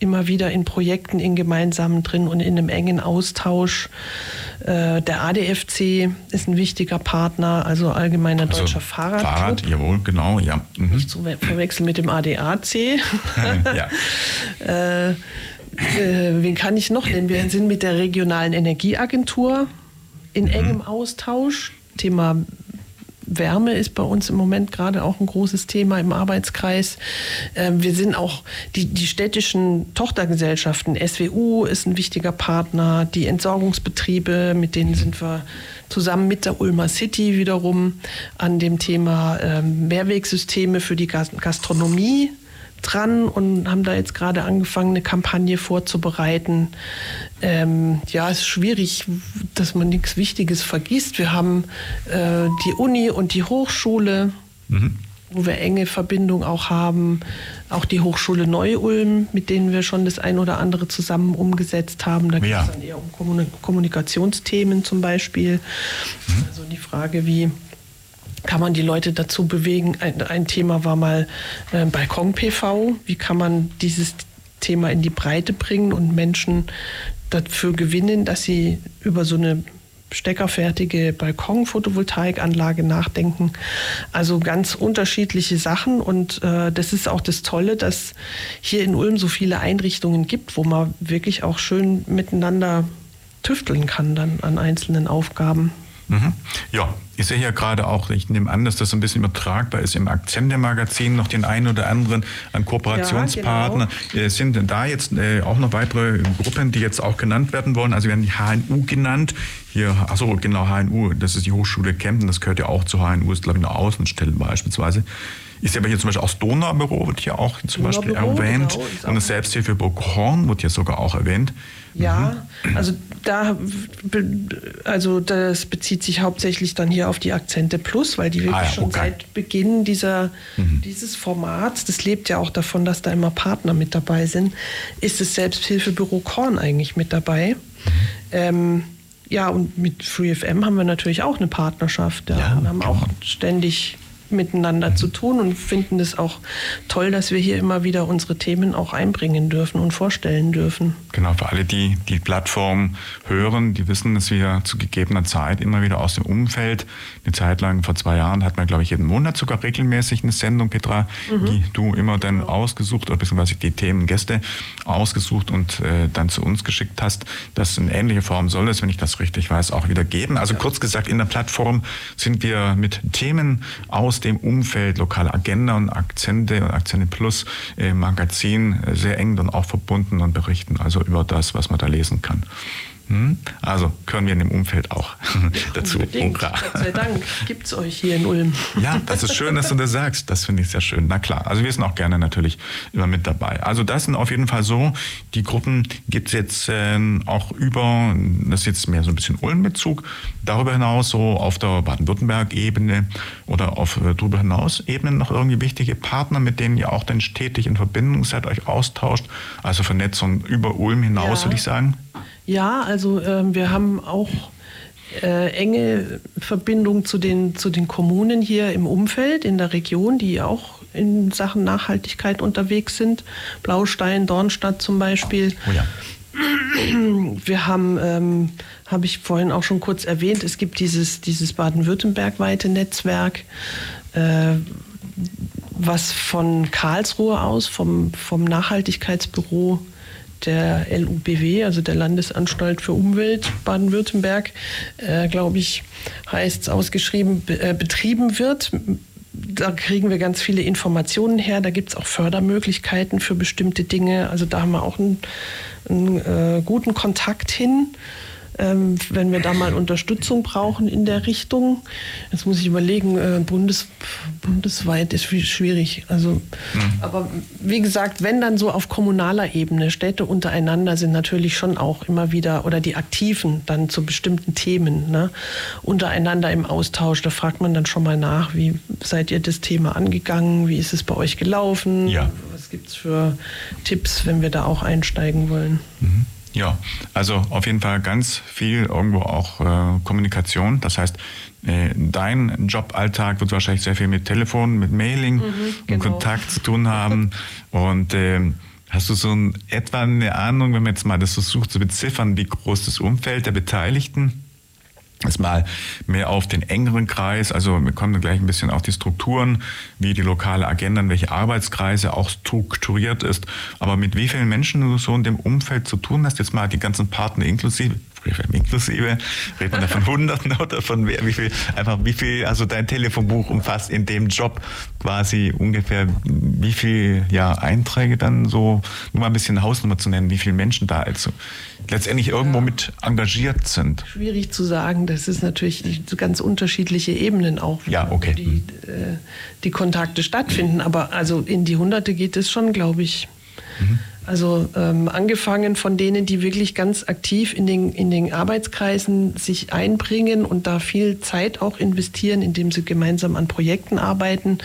C: immer wieder in Projekten, in gemeinsamen drin und in einem engen Austausch. Äh, der ADFC ist ein wichtiger Partner, also Allgemeiner
B: Also
C: Deutscher Fahrradclub.
B: Fahrrad, jawohl, genau, ja. Mhm.
C: Nicht zu verwechseln mit dem ADAC.
B: ja.
C: äh, äh, wen kann ich noch nennen? Wir sind mit der regionalen Energieagentur in engem Austausch. Thema Wärme ist bei uns im Moment gerade auch ein großes Thema im Arbeitskreis. Ähm, wir sind auch die, die städtischen Tochtergesellschaften. SWU ist ein wichtiger Partner. Die Entsorgungsbetriebe, mit denen sind wir zusammen mit der Ulmer City wiederum an dem Thema ähm, Mehrwegsysteme für die Gas- Gastronomie dran und haben da jetzt gerade angefangen, eine Kampagne vorzubereiten. Ähm, ja, es ist schwierig, dass man nichts Wichtiges vergisst. Wir haben äh, die Uni und die Hochschule, wo wir enge Verbindung auch haben. Auch die Hochschule Neu-Ulm, mit denen wir schon das ein oder andere zusammen umgesetzt haben. Da geht
B: Ja.
C: es dann eher um Kommuni- Kommunikationsthemen zum Beispiel. Also die Frage, wie kann man die Leute dazu bewegen? Ein, ein Thema war mal äh, Balkon-PV. Wie kann man dieses Thema in die Breite bringen und Menschen dafür gewinnen, dass sie über so eine steckerfertige Balkon-Photovoltaikanlage nachdenken. Also ganz unterschiedliche Sachen und äh, das ist auch das Tolle, dass hier in Ulm so viele Einrichtungen gibt, wo man wirklich auch schön miteinander tüfteln kann dann an einzelnen Aufgaben.
B: Mhm. Ja, ich sehe ja gerade auch, ich nehme an, dass das so ein bisschen übertragbar ist, im Akzente-Magazin noch den einen oder anderen an Kooperationspartner.
C: Ja,
B: Äh, Sind da jetzt äh, auch noch weitere Gruppen, die jetzt auch genannt werden wollen? Also werden die HNU genannt. Hier, achso, genau, HNU, das ist die Hochschule Kempten, das gehört ja auch zu HNU, ist glaube ich eine Außenstelle beispielsweise. Ich sehe aber hier zum Beispiel auch das Donaubüro wird hier auch zum Beispiel
C: Donaubüro,
B: erwähnt.
C: genau,
B: und das Selbsthilfeburg Horn wird hier sogar auch erwähnt.
C: Ja, also da, also das bezieht sich hauptsächlich dann hier auf die Akzente Plus, weil die wirklich
B: Ah ja,
C: schon
B: okay.
C: seit Beginn dieser, dieses Formats, das lebt ja auch davon, dass da immer Partner mit dabei sind, ist das Selbsthilfebüro Korn eigentlich mit dabei. Ähm, ja, und mit FreeFM haben wir natürlich auch eine Partnerschaft. Ja,
B: Ja,
C: und haben
B: genau.
C: auch ständig miteinander zu tun und finden es auch toll, dass wir hier immer wieder unsere Themen auch einbringen dürfen und vorstellen dürfen.
B: Genau, für alle, die die Plattform hören, die wissen, dass wir zu gegebener Zeit immer wieder aus dem Umfeld, eine Zeit lang vor zwei Jahren hatten wir, glaube ich, jeden Monat sogar regelmäßig eine Sendung, Petra, die du immer dann ausgesucht oder beziehungsweise die Themen, Gäste ausgesucht und äh, dann zu uns geschickt hast. Das in ähnlicher Form soll es, wenn ich das richtig weiß, auch wieder geben. Also kurz gesagt, in der Plattform sind wir mit Themen aus dem Umfeld, lokale Agenda und Akzente und Akzente Plus äh, Magazin äh, sehr eng dann auch verbunden und berichten also über das, was man da lesen kann. Hm? Also können wir in dem Umfeld auch dazu.
C: Unbedingt.
B: Hurra.
C: Gott sei Dank gibt es euch hier in Ulm.
B: Ja, das ist schön, dass du das sagst. Das finde ich sehr schön. Na klar, also wir sind auch gerne natürlich immer mit dabei. Also das sind auf jeden Fall so, die Gruppen gibt es jetzt ähm, auch über, das ist jetzt mehr so ein bisschen Ulm-Bezug, darüber hinaus so auf der Baden-Württemberg-Ebene oder auf äh, darüber hinaus Ebenen noch irgendwie wichtige Partner, mit denen ihr auch dann stetig in Verbindung seid, euch austauscht, also Vernetzung über Ulm hinaus,
C: Ja.
B: würde ich sagen.
C: Ja, also ähm, wir haben auch äh, enge Verbindung zu den, zu den Kommunen hier im Umfeld, in der Region, die auch in Sachen Nachhaltigkeit unterwegs sind. Blaustein, Dornstadt zum Beispiel.
B: Oh ja.
C: Wir haben, ähm, habe ich vorhin auch schon kurz erwähnt, es gibt dieses, dieses baden-württemberg-weite Netzwerk, äh, was von Karlsruhe aus, vom, vom Nachhaltigkeitsbüro der LUBW, also der Landesanstalt für Umwelt Baden-Württemberg, äh, glaube ich, heißt es ausgeschrieben, be äh, betrieben wird. Da kriegen wir ganz viele Informationen her. Da gibt es auch Fördermöglichkeiten für bestimmte Dinge. Also da haben wir auch einen, einen äh, guten Kontakt hin. Ähm, wenn wir da mal Unterstützung brauchen in der Richtung. Jetzt muss ich überlegen, äh, Bundes, bundesweit ist schwierig. Also, mhm. aber wie gesagt, wenn dann so auf kommunaler Ebene Städte untereinander sind natürlich schon auch immer wieder oder die Aktiven dann zu bestimmten Themen ne, untereinander im Austausch. Da fragt man dann schon mal nach, wie seid ihr das Thema angegangen? Wie ist es bei euch gelaufen?
B: Ja.
C: Was gibt es für Tipps, wenn wir da auch einsteigen wollen?
B: Mhm. Ja, also auf jeden Fall ganz viel irgendwo auch äh, Kommunikation. Das heißt, äh, dein Joballtag wird wahrscheinlich sehr viel mit Telefon, mit Mailing mhm, genau. und Kontakt zu tun haben. und äh, hast du so ein, etwa eine Ahnung, wenn man jetzt mal das versucht zu beziffern, wie groß das Umfeld der Beteiligten ist mal mehr auf den engeren Kreis, also wir kommen gleich ein bisschen auf die Strukturen, wie die lokale Agenda, welche Arbeitskreise auch strukturiert ist, aber mit wie vielen Menschen du so in dem Umfeld zu tun hast, jetzt mal die ganzen Partner inklusive, inklusive, redet man da von Hunderten oder von wer, wie viel, einfach wie viel, also dein Telefonbuch umfasst in dem Job quasi ungefähr, wie viel, ja, Einträge dann so, nur mal ein bisschen Hausnummer zu nennen, wie viele Menschen da also letztendlich irgendwo mit engagiert sind.
C: Schwierig zu sagen, das ist natürlich ganz unterschiedliche Ebenen auch,
B: ja, okay.
C: die, äh, die Kontakte stattfinden, aber also in die Hunderte geht es schon, glaube ich. Mhm. Also ähm, angefangen von denen, die wirklich ganz aktiv in den, in den Arbeitskreisen sich einbringen und da viel Zeit auch investieren, indem sie gemeinsam an Projekten arbeiten,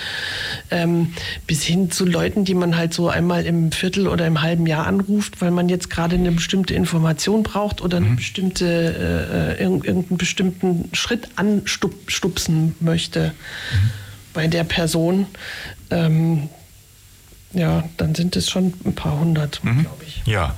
C: ähm, bis hin zu Leuten, die man halt so einmal im Viertel oder im halben Jahr anruft, weil man jetzt gerade eine bestimmte Information braucht oder eine mhm. bestimmte, äh, äh irgendeinen bestimmten Schritt anstupsen möchte mhm. bei der Person. Ähm, ja, dann sind es schon ein paar hundert, mhm. glaube ich.
B: Ja,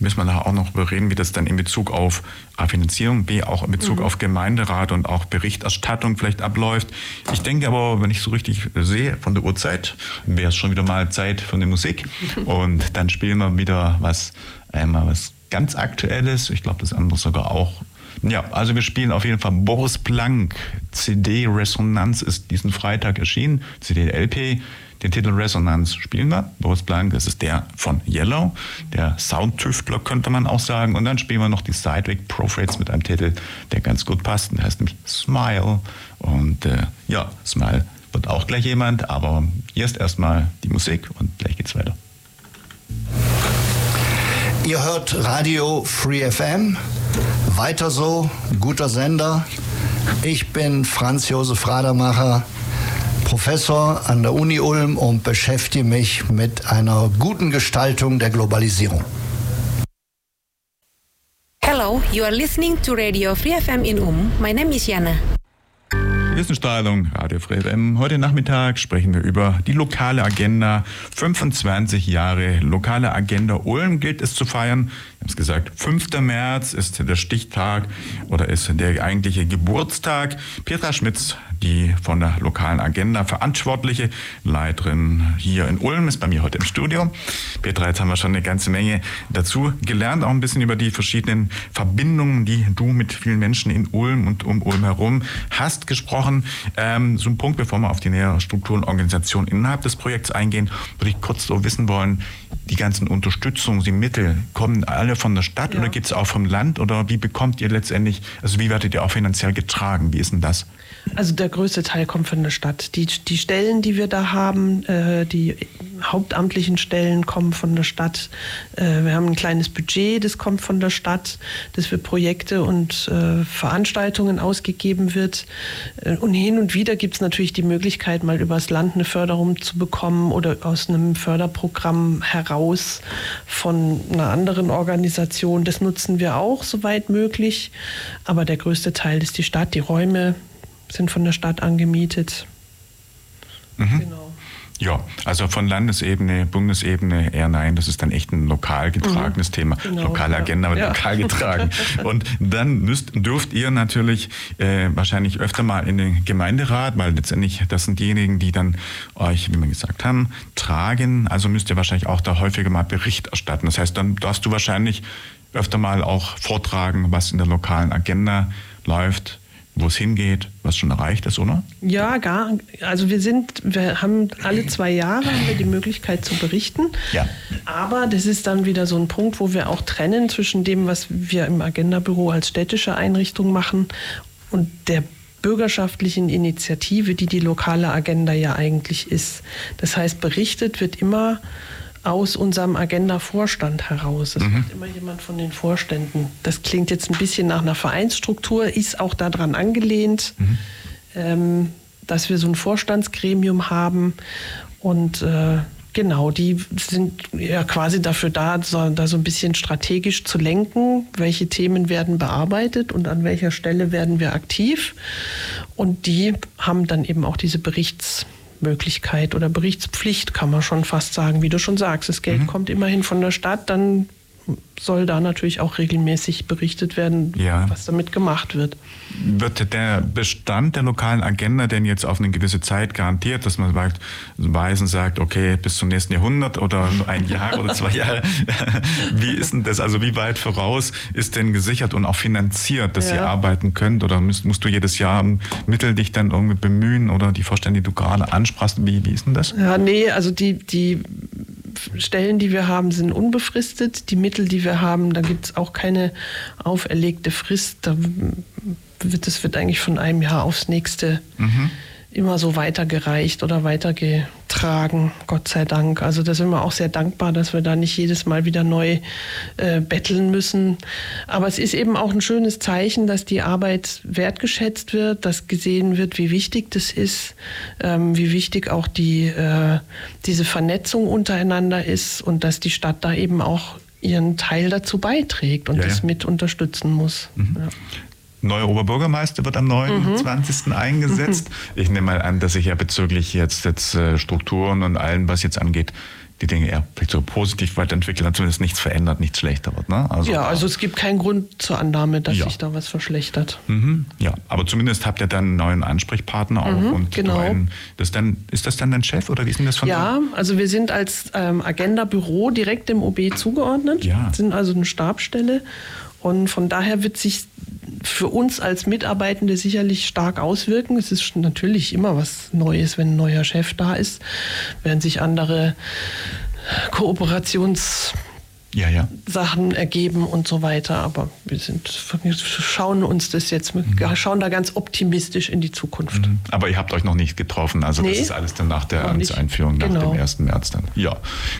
B: müssen wir da auch noch bereden, wie das dann in Bezug auf A, Finanzierung, B, auch in Bezug mhm. auf Gemeinderat und auch Berichterstattung vielleicht abläuft. Ich denke aber, wenn ich so richtig sehe von der Uhrzeit, wäre es schon wieder mal Zeit für eine Musik. und dann spielen wir wieder was, einmal was ganz Aktuelles. Ich glaube, das andere sogar auch. Ja, also wir spielen auf jeden Fall Boris Blank. CD Resonanz ist diesen Freitag erschienen. CD LP. Den Titel Resonanz spielen wir. Boris Blank, das ist der von Yellow, der Soundtüftler könnte man auch sagen. Und dann spielen wir noch die Sidewig Prophets mit einem Titel, der ganz gut passt. Der heißt nämlich Smile. Und äh, ja, Smile wird auch gleich jemand, aber erst erstmal die Musik und gleich geht's weiter.
E: Ihr hört Radio Free FM. Weiter so, guter Sender. Ich bin Franz Josef Radermacher Professor an der Uni Ulm und beschäftige mich mit einer guten Gestaltung der Globalisierung.
F: Hello, you are listening to Radio Free FM in Ulm. My name is Jana.
B: Wissenstrahlung, Radio Free FM. Heute Nachmittag sprechen wir über die lokale Agenda. 25 Jahre lokale Agenda Ulm gilt es zu feiern. Wir haben es gesagt, 5. März ist der Stichtag oder ist der eigentliche Geburtstag. Petra Schmitz, die von der lokalen Agenda verantwortliche Leiterin hier in Ulm, ist bei mir heute im Studio. Petra, jetzt haben wir schon eine ganze Menge dazu gelernt, auch ein bisschen über die verschiedenen Verbindungen, die du mit vielen Menschen in Ulm und um Ulm herum hast gesprochen. Ähm, so ein Punkt, bevor wir auf die nähere Struktur und Organisation innerhalb des Projekts eingehen, würde ich kurz so wissen wollen, die ganzen Unterstützungen, die Mittel, kommen alle von der Stadt ja. oder gibt es auch vom Land oder wie bekommt ihr letztendlich, also wie werdet ihr auch finanziell getragen? Wie ist denn das?
C: Also der größte Teil kommt von der Stadt. Die, die Stellen, die wir da haben, äh, die hauptamtlichen Stellen kommen von der Stadt. Äh, wir haben ein kleines Budget, das kommt von der Stadt, das für Projekte und äh, Veranstaltungen ausgegeben wird. Und hin und wieder gibt es natürlich die Möglichkeit, mal übers Land eine Förderung zu bekommen oder aus einem Förderprogramm heraus von einer anderen Organisation. Das nutzen wir auch, soweit möglich. Aber der größte Teil ist die Stadt, die Räume sind von der Stadt angemietet.
B: Mhm. Genau. Ja, also von Landesebene, Bundesebene eher nein, das ist dann echt ein lokal getragenes mhm. Thema. Genau, Lokale Agenda, aber ja. lokal getragen. Und dann müsst, dürft ihr natürlich äh, wahrscheinlich öfter mal in den Gemeinderat, weil letztendlich das sind diejenigen, die dann euch, wie wir gesagt haben, tragen. Also müsst ihr wahrscheinlich auch da häufiger mal Bericht erstatten. Das heißt, dann darfst du wahrscheinlich öfter mal auch vortragen, was in der lokalen Agenda läuft, wo es hingeht, was schon erreicht ist, oder?
C: Ja, gar. Also wir sind, wir haben alle zwei Jahre haben wir die Möglichkeit zu berichten.
B: Ja.
C: Aber das ist dann wieder so ein Punkt, wo wir auch trennen zwischen dem, was wir im Agenda-Büro als städtische Einrichtung machen und der bürgerschaftlichen Initiative, die die lokale Agenda ja eigentlich ist. Das heißt, berichtet wird immer aus unserem Agenda-Vorstand heraus. Es macht immer jemand von den Vorständen. Das klingt jetzt ein bisschen nach einer Vereinsstruktur, ist auch daran angelehnt, ähm, dass wir so ein Vorstandsgremium haben und äh, Genau, die sind ja quasi dafür da, so, da so ein bisschen strategisch zu lenken, welche Themen werden bearbeitet und an welcher Stelle werden wir aktiv. Und die haben dann eben auch diese Berichtsmöglichkeit oder Berichtspflicht, kann man schon fast sagen, wie du schon sagst. Das Geld kommt immerhin von der Stadt, dann soll da natürlich auch regelmäßig berichtet werden,
B: Ja.
C: was damit gemacht wird.
B: Wird der Bestand der lokalen Agenda denn jetzt auf eine gewisse Zeit garantiert, dass man sagt, weiß und sagt, okay, bis zum nächsten Jahrhundert oder ein Jahr oder zwei Jahre? Wie ist denn das? Also wie weit voraus ist denn gesichert und auch finanziert, dass ihr
C: Ja.
B: arbeiten könnt? Oder musst, musst du jedes Jahr Mittel dich dann irgendwie bemühen oder die Vorstände, die du gerade ansprachst, wie, wie ist denn das?
C: Ja, nee, also die, die Stellen, die wir haben, sind unbefristet. Die Mittel, die wir haben, da gibt es auch keine auferlegte Frist. Da das wird eigentlich von einem Jahr aufs nächste immer so weitergereicht oder weitergetragen, Gott sei Dank. Also da sind wir auch sehr dankbar, dass wir da nicht jedes Mal wieder neu äh, betteln müssen. Aber es ist eben auch ein schönes Zeichen, dass die Arbeit wertgeschätzt wird, dass gesehen wird, wie wichtig das ist, ähm, wie wichtig auch die, äh, diese Vernetzung untereinander ist und dass die Stadt da eben auch ihren Teil dazu beiträgt und
B: Ja,
C: das
B: ja.
C: mit unterstützen muss. Ja.
B: Neuer Oberbürgermeister wird am 29. eingesetzt. Ich nehme mal an, dass sich ja bezüglich jetzt, jetzt äh, Strukturen und allem, was jetzt angeht, die Dinge eher vielleicht so positiv weiterentwickeln, und zumindest nichts verändert, nichts schlechter wird. Ne? Also,
C: ja, also es gibt keinen Grund zur Annahme, dass
B: Ja.
C: sich da was verschlechtert.
B: Mhm, ja, aber zumindest habt ihr dann einen neuen Ansprechpartner auch. und
C: genau.
B: einen, das dann, ist das dann dein Chef oder wie ist denn das von
C: Ja, also wir sind als ähm, Agenda-Büro direkt dem OB zugeordnet,
B: Ja.
C: sind also eine Stabsstelle und von daher wird sich für uns als Mitarbeitende sicherlich stark auswirken. Es ist natürlich immer was Neues, wenn ein neuer Chef da ist, werden sich andere Kooperationssachen
B: Ja, ja.
C: ergeben und so weiter. Aber wir sind, wir schauen uns das jetzt, mit, schauen da ganz optimistisch in die Zukunft.
B: Aber ihr habt euch noch nicht getroffen. Also das
C: Nee.
B: ist alles dann nach der. Amtseinführung, nach
C: Genau.
B: dem 1. März dann. Ja,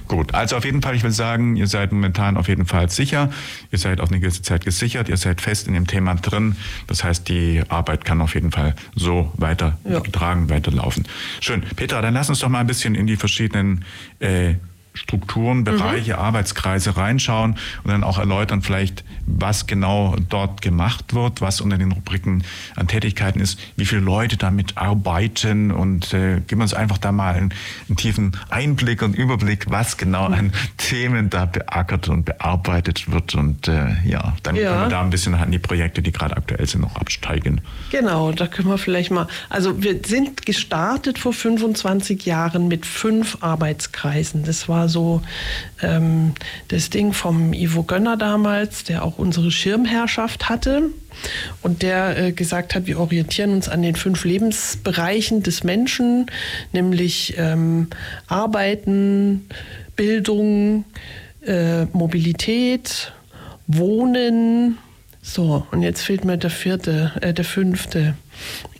B: gut. Also auf jeden Fall, ich will sagen, ihr seid momentan auf jeden Fall sicher. Ihr seid auf eine gewisse Zeit gesichert. Ihr seid fest in dem Thema drin. Das heißt, die Arbeit kann auf jeden Fall so weiter
C: Ja.
B: getragen, weiterlaufen. Schön. Petra, dann lass uns doch mal ein bisschen in die verschiedenen äh, Strukturen, Bereiche, Arbeitskreise reinschauen und dann auch erläutern vielleicht, was genau dort gemacht wird, was unter den Rubriken an Tätigkeiten ist, wie viele Leute damit arbeiten und äh, gib uns einfach da mal einen, einen tiefen Einblick und Überblick, was genau an Themen da beackert und bearbeitet wird und äh, ja, dann
C: Ja.
B: können wir da ein bisschen an die Projekte, die gerade aktuell sind, noch absteigen.
C: Genau, da können wir vielleicht mal. Also wir sind gestartet vor 25 Jahren mit fünf Arbeitskreisen. Das war so ähm, das Ding vom Ivo Gönner damals, der auch unsere Schirmherrschaft hatte und der äh, gesagt hat, wir orientieren uns an den fünf Lebensbereichen des Menschen, nämlich ähm, Arbeiten, Bildung, äh, Mobilität, Wohnen, so, und jetzt fehlt mir der vierte, äh, der fünfte.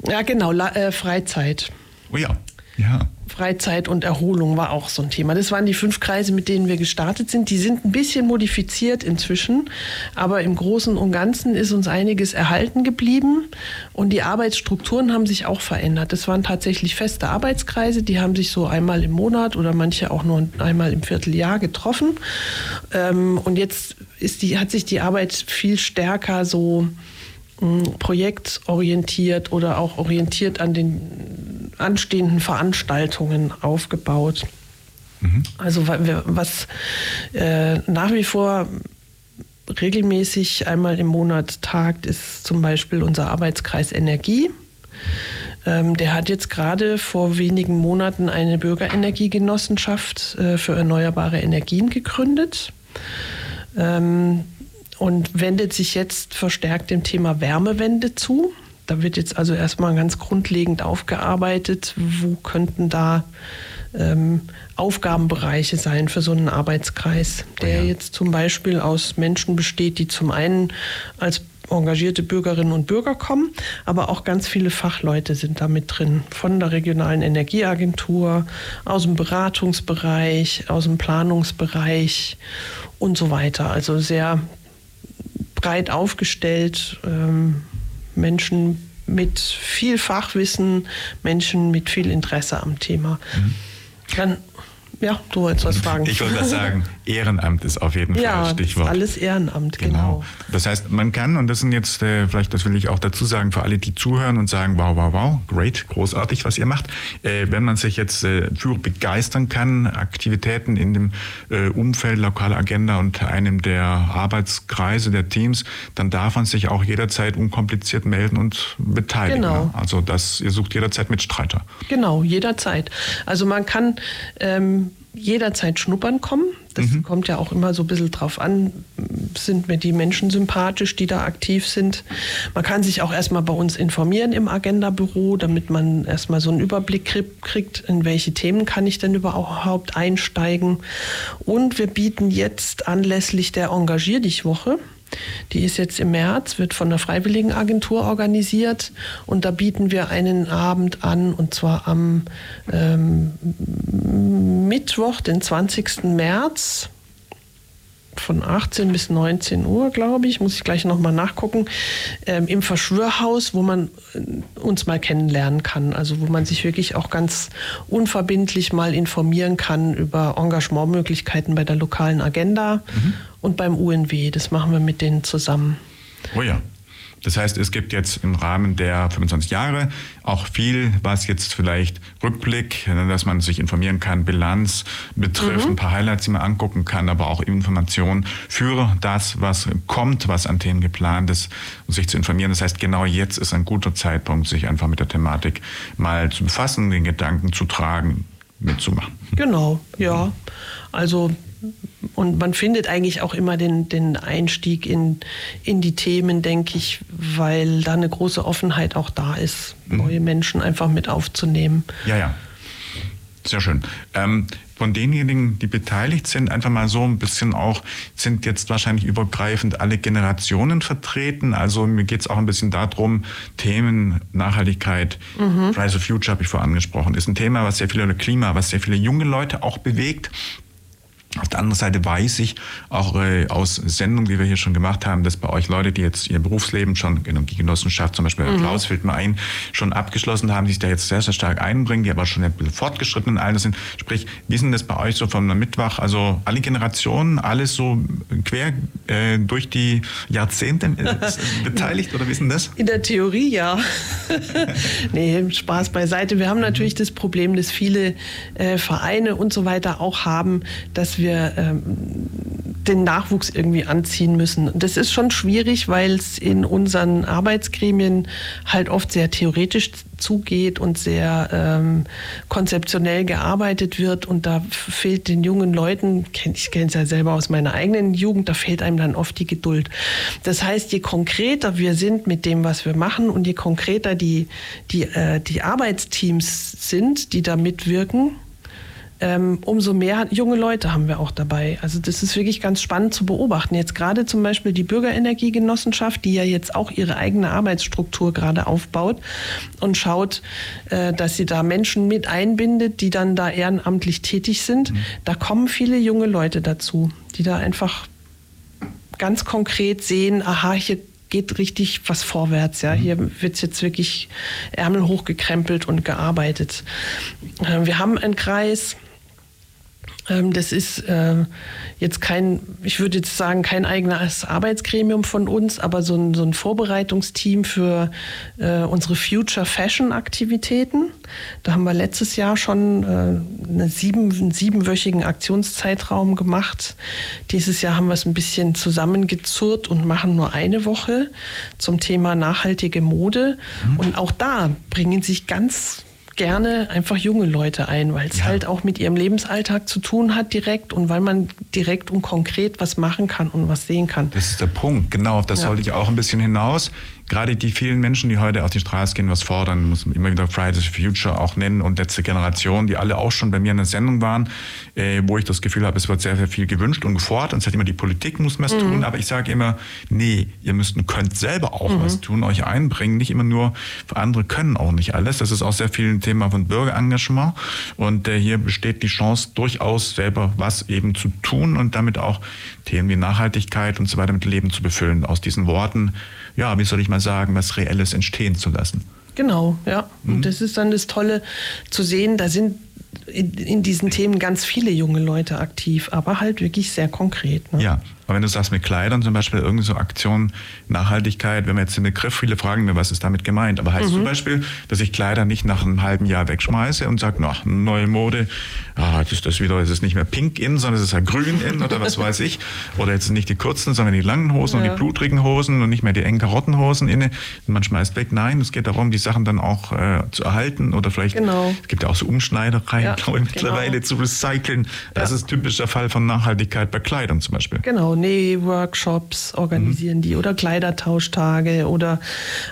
C: Ja, genau, La äh, Freizeit.
B: Oh ja, ja.
C: Freizeit und Erholung war auch so ein Thema. Das waren die fünf Kreise, mit denen wir gestartet sind. Die sind ein bisschen modifiziert inzwischen, aber im Großen und Ganzen ist uns einiges erhalten geblieben und die Arbeitsstrukturen haben sich auch verändert. Das waren tatsächlich feste Arbeitskreise, die haben sich so einmal im Monat oder manche auch nur einmal im Vierteljahr getroffen. Ähm, und jetzt ist die, hat sich die Arbeit viel stärker so mh, projektorientiert oder auch orientiert an den anstehenden Veranstaltungen aufgebaut. Also wa- wir- was äh, nach wie vor regelmäßig einmal im Monat tagt, ist zum Beispiel unser Arbeitskreis Energie. Ähm, der hat jetzt gerade vor wenigen Monaten eine Bürgerenergiegenossenschaft äh, für erneuerbare Energien gegründet ähm, und wendet sich jetzt verstärkt dem Thema Wärmewende zu. Da wird jetzt also erstmal ganz grundlegend aufgearbeitet, wo könnten da ähm, Aufgabenbereiche sein für so einen Arbeitskreis, der
B: Ja.
C: jetzt zum Beispiel aus Menschen besteht, die zum einen als engagierte Bürgerinnen und Bürger kommen, aber auch ganz viele Fachleute sind da mit drin. Von der regionalen Energieagentur, aus dem Beratungsbereich, aus dem Planungsbereich und so weiter. Also sehr breit aufgestellt, ähm, Menschen mit viel Fachwissen, Menschen mit viel Interesse am Thema. Dann, ja, du wolltest was fragen.
B: Ich wollte das sagen, Ehrenamt ist auf jeden Fall
C: ja, ist
B: Stichwort.
C: alles Ehrenamt,
B: Genau.
C: genau.
B: Das heißt, man kann, und das sind jetzt äh, vielleicht, das will ich auch dazu sagen, für alle, die zuhören und sagen, wow, wow, wow, great, großartig, was ihr macht. Äh, wenn man sich jetzt äh, für begeistern kann, Aktivitäten in dem äh, Umfeld lokale Agenda und einem der Arbeitskreise der Teams, dann darf man sich auch jederzeit unkompliziert melden und beteiligen.
C: Genau.
B: Ne? Also das, ihr sucht jederzeit Mitstreiter.
C: Genau, jederzeit. Also man kann ähm, jederzeit schnuppern kommen. Das kommt ja auch immer so ein bisschen drauf an, sind mir die Menschen sympathisch, die da aktiv sind. Man kann sich auch erstmal bei uns informieren im Agenda-Büro, damit man erstmal so einen Überblick krieg- kriegt, in welche Themen kann ich denn überhaupt einsteigen. Und wir bieten jetzt anlässlich der Engagier dich Woche, die ist jetzt im März, wird von der Freiwilligenagentur organisiert und da bieten wir einen Abend an und zwar am ähm, Mittwoch, den 20. März von 18 bis 19 Uhr, glaube ich, muss ich gleich nochmal nachgucken, ähm, im Verschwörhaus, wo man äh, uns mal kennenlernen kann. Also wo man sich wirklich auch ganz unverbindlich mal informieren kann über Engagementmöglichkeiten bei der lokalen Agenda und beim UNW. Das machen wir mit denen zusammen.
B: Oh ja. Das heißt, es gibt jetzt im Rahmen der 25 Jahre auch viel, was jetzt vielleicht Rückblick, ne, dass man sich informieren kann, Bilanz betrifft, ein paar Highlights, die man angucken kann, aber auch Informationen für das, was kommt, was an Themen geplant ist, um sich zu informieren. Das heißt, genau jetzt ist ein guter Zeitpunkt, sich einfach mit der Thematik mal zu befassen, den Gedanken zu tragen, mitzumachen.
C: Genau, ja. Also und man findet eigentlich auch immer den, den Einstieg in, in die Themen, denke ich, weil da eine große Offenheit auch da ist, neue Menschen einfach mit aufzunehmen.
B: Ja, ja. Sehr schön. Ähm, von denjenigen, die beteiligt sind, einfach mal so ein bisschen auch, sind jetzt wahrscheinlich übergreifend alle Generationen vertreten. Also mir geht es auch ein bisschen darum, Themen Nachhaltigkeit, Rise of Future habe ich vorher angesprochen, ist ein Thema, was sehr viele, oder Klima, was sehr viele junge Leute auch bewegt. Auf der anderen Seite weiß ich auch äh, aus Sendungen, die wir hier schon gemacht haben, dass bei euch Leute, die jetzt ihr Berufsleben schon, die Genossenschaft zum Beispiel, Klaus fällt mir ein, schon abgeschlossen haben, die sich da jetzt sehr, sehr stark einbringen, die aber schon ein bisschen fortgeschritten im Alter sind. Sprich, wie sind das bei euch so vom Mittwoch? Also alle Generationen, alles so quer äh, durch die Jahrzehnte äh, beteiligt oder denn das?
C: In der Theorie ja. nee, Spaß beiseite. Wir haben natürlich das Problem, dass viele äh, Vereine und so weiter auch haben, dass wir ähm, den Nachwuchs irgendwie anziehen müssen. Und das ist schon schwierig, weil es in unseren Arbeitsgremien halt oft sehr theoretisch zugeht und sehr ähm, konzeptionell gearbeitet wird und da fehlt den jungen Leuten, ich kenne es ja selber aus meiner eigenen Jugend, da fehlt einem dann oft die Geduld. Das heißt, je konkreter wir sind mit dem, was wir machen und je konkreter die, die, äh, die Arbeitsteams sind, die da mitwirken, umso mehr junge Leute haben wir auch dabei. Also das ist wirklich ganz spannend zu beobachten. Jetzt gerade zum Beispiel die Bürgerenergiegenossenschaft, die ja jetzt auch ihre eigene Arbeitsstruktur gerade aufbaut und schaut, äh, dass sie da Menschen mit einbindet, die dann da ehrenamtlich tätig sind. Da kommen viele junge Leute dazu, die da einfach ganz konkret sehen, aha, hier geht richtig was vorwärts. Ja, hier wird jetzt wirklich Ärmel hochgekrempelt und gearbeitet. Äh, Wir haben einen Kreis. Ähm, Das ist äh, jetzt kein, ich würde jetzt sagen, kein eigenes Arbeitsgremium von uns, aber so ein, so ein Vorbereitungsteam für äh, unsere Future Fashion Aktivitäten. Da haben wir letztes Jahr schon äh, eine sieben, einen siebenwöchigen Aktionszeitraum gemacht. Dieses Jahr haben wir es ein bisschen zusammengezurrt und machen nur eine Woche zum Thema nachhaltige Mode. Und auch da bringen sich ganz gerne einfach junge Leute ein, weil es
B: Ja.
C: halt auch mit ihrem Lebensalltag zu tun hat direkt und weil man direkt und konkret was machen kann und was sehen kann.
B: Das ist der Punkt, genau, das
C: Ja.
B: sollte ich auch ein bisschen hinaus. Gerade die vielen Menschen, die heute auf die Straße gehen, was fordern, muss man immer wieder Fridays for Future auch nennen und letzte Generation, die alle auch schon bei mir in der Sendung waren, äh, wo ich das Gefühl habe, es wird sehr, sehr viel gewünscht und gefordert. Und es sagt immer, die Politik muss was mhm. tun, aber ich sage immer, nee, ihr müsst und könnt selber auch mhm. was tun, euch einbringen, nicht immer nur andere können auch nicht alles. Das ist auch sehr viel ein Thema von Bürgerengagement und äh, hier besteht die Chance durchaus selber was eben zu tun und damit auch Themen wie Nachhaltigkeit und so weiter mit Leben zu befüllen, aus diesen Worten, ja, wie soll ich mal sagen, was Reelles entstehen zu lassen.
C: Genau, ja. Mhm. Und das ist dann das Tolle zu sehen, da sind in, in, diesen Themen ganz viele junge Leute aktiv, aber halt wirklich sehr konkret.
B: Ne? Ja, aber wenn du sagst mit Kleidern zum Beispiel, irgendeine so Aktion, Nachhaltigkeit, wenn wir jetzt den Begriff, viele fragen mir, was ist damit gemeint? Aber heißt mhm. zum Beispiel, dass ich Kleider nicht nach einem halben Jahr wegschmeiße und sage, na, neue Mode, ah, ist das wieder, ist es nicht mehr pink in, sondern es ist ja grün in oder was weiß ich. Oder jetzt nicht die kurzen, sondern die langen Hosen ja. und die blutrigen Hosen und nicht mehr die engen Karottenhosen inne. Man schmeißt weg. Nein, es geht darum, die Sachen dann auch äh, zu erhalten oder vielleicht, genau. es gibt ja auch so Umschneidereien, ja, glaube ich, mittlerweile genau. zu recyceln. Das ja. ist typischer Fall von Nachhaltigkeit bei Kleidern zum Beispiel.
C: Genau, Näh-Workshops organisieren mhm. die oder Kleidertauschtage oder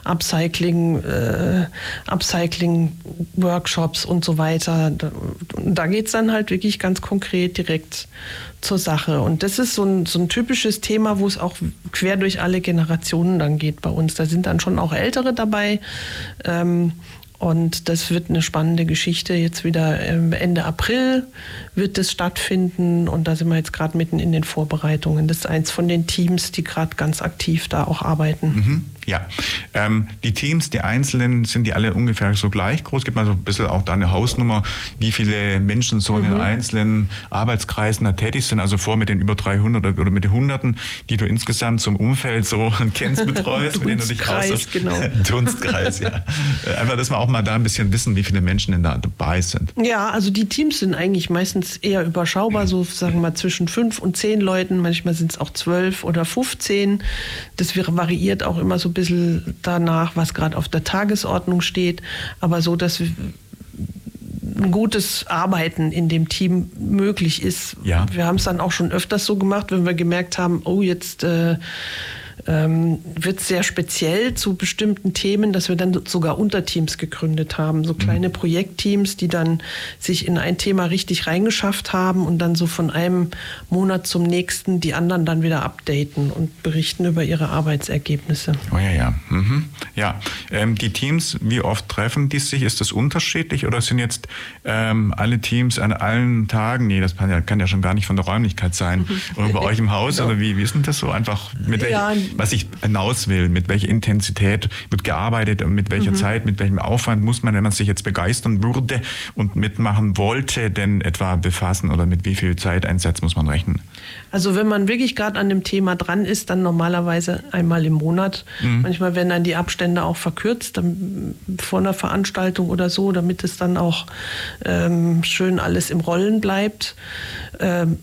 C: Upcycling, äh, Upcycling-Workshops und so weiter. Da, da geht es dann halt wirklich ganz konkret direkt zur Sache. Und das ist so ein, so ein typisches Thema, wo es auch quer durch alle Generationen dann geht bei uns. Da sind dann schon auch Ältere dabei. Ähm, und das wird eine spannende Geschichte. Jetzt wieder ähm, Ende April wird das stattfinden und da sind wir jetzt gerade mitten in den Vorbereitungen. Das ist eins von den Teams, die gerade ganz aktiv da auch arbeiten.
B: Mhm. Ja, ähm, die Teams, die einzelnen, sind die alle ungefähr so gleich groß? Gibt mal so ein bisschen auch da eine Hausnummer, wie viele Menschen so mhm. in den einzelnen Arbeitskreisen da tätig sind? Also vor mit den über 300 oder mit den Hunderten, die du insgesamt zum Umfeld so kennst, betreust, mit denen du dich raus...
C: genau.
B: Dunstkreis, ja. Einfach, dass wir auch mal da ein bisschen wissen, wie viele Menschen denn da dabei sind.
C: Ja, also die Teams sind eigentlich meistens eher überschaubar, so sagen wir mal zwischen fünf und zehn Leuten. Manchmal sind es auch zwölf oder 15. Das variiert auch immer so ein bisschen danach, was gerade auf der Tagesordnung steht, aber so, dass ein gutes Arbeiten in dem Team möglich ist. Ja. Wir haben es dann auch schon öfters so gemacht, wenn wir gemerkt haben, oh, jetzt äh, ähm, wird sehr speziell zu bestimmten Themen, dass wir dann sogar Unterteams gegründet haben, so kleine mhm. Projektteams, die dann sich in ein Thema richtig reingeschafft haben und dann so von einem Monat zum nächsten die anderen dann wieder updaten und berichten über ihre Arbeitsergebnisse.
B: Oh ja, ja. Mhm. Ja, ähm, die Teams, wie oft treffen die sich? Ist das unterschiedlich oder sind jetzt ähm, alle Teams an allen Tagen? Nee, das kann ja, kann ja schon gar nicht von der Räumlichkeit sein. Oder bei euch im Haus genau. oder wie, wie ist denn das so? Einfach mit ja, was ich hinaus will, mit welcher Intensität wird gearbeitet und mit welcher mhm. Zeit, mit welchem Aufwand muss man, wenn man sich jetzt begeistern würde und mitmachen wollte, denn etwa befassen oder mit wie viel Zeiteinsatz muss man rechnen?
C: Also wenn man wirklich gerade an dem Thema dran ist, dann normalerweise einmal im Monat. Mhm. Manchmal werden dann die Abstände auch verkürzt dann, vor einer Veranstaltung oder so, damit es dann auch ähm, schön alles im Rollen bleibt. Ähm,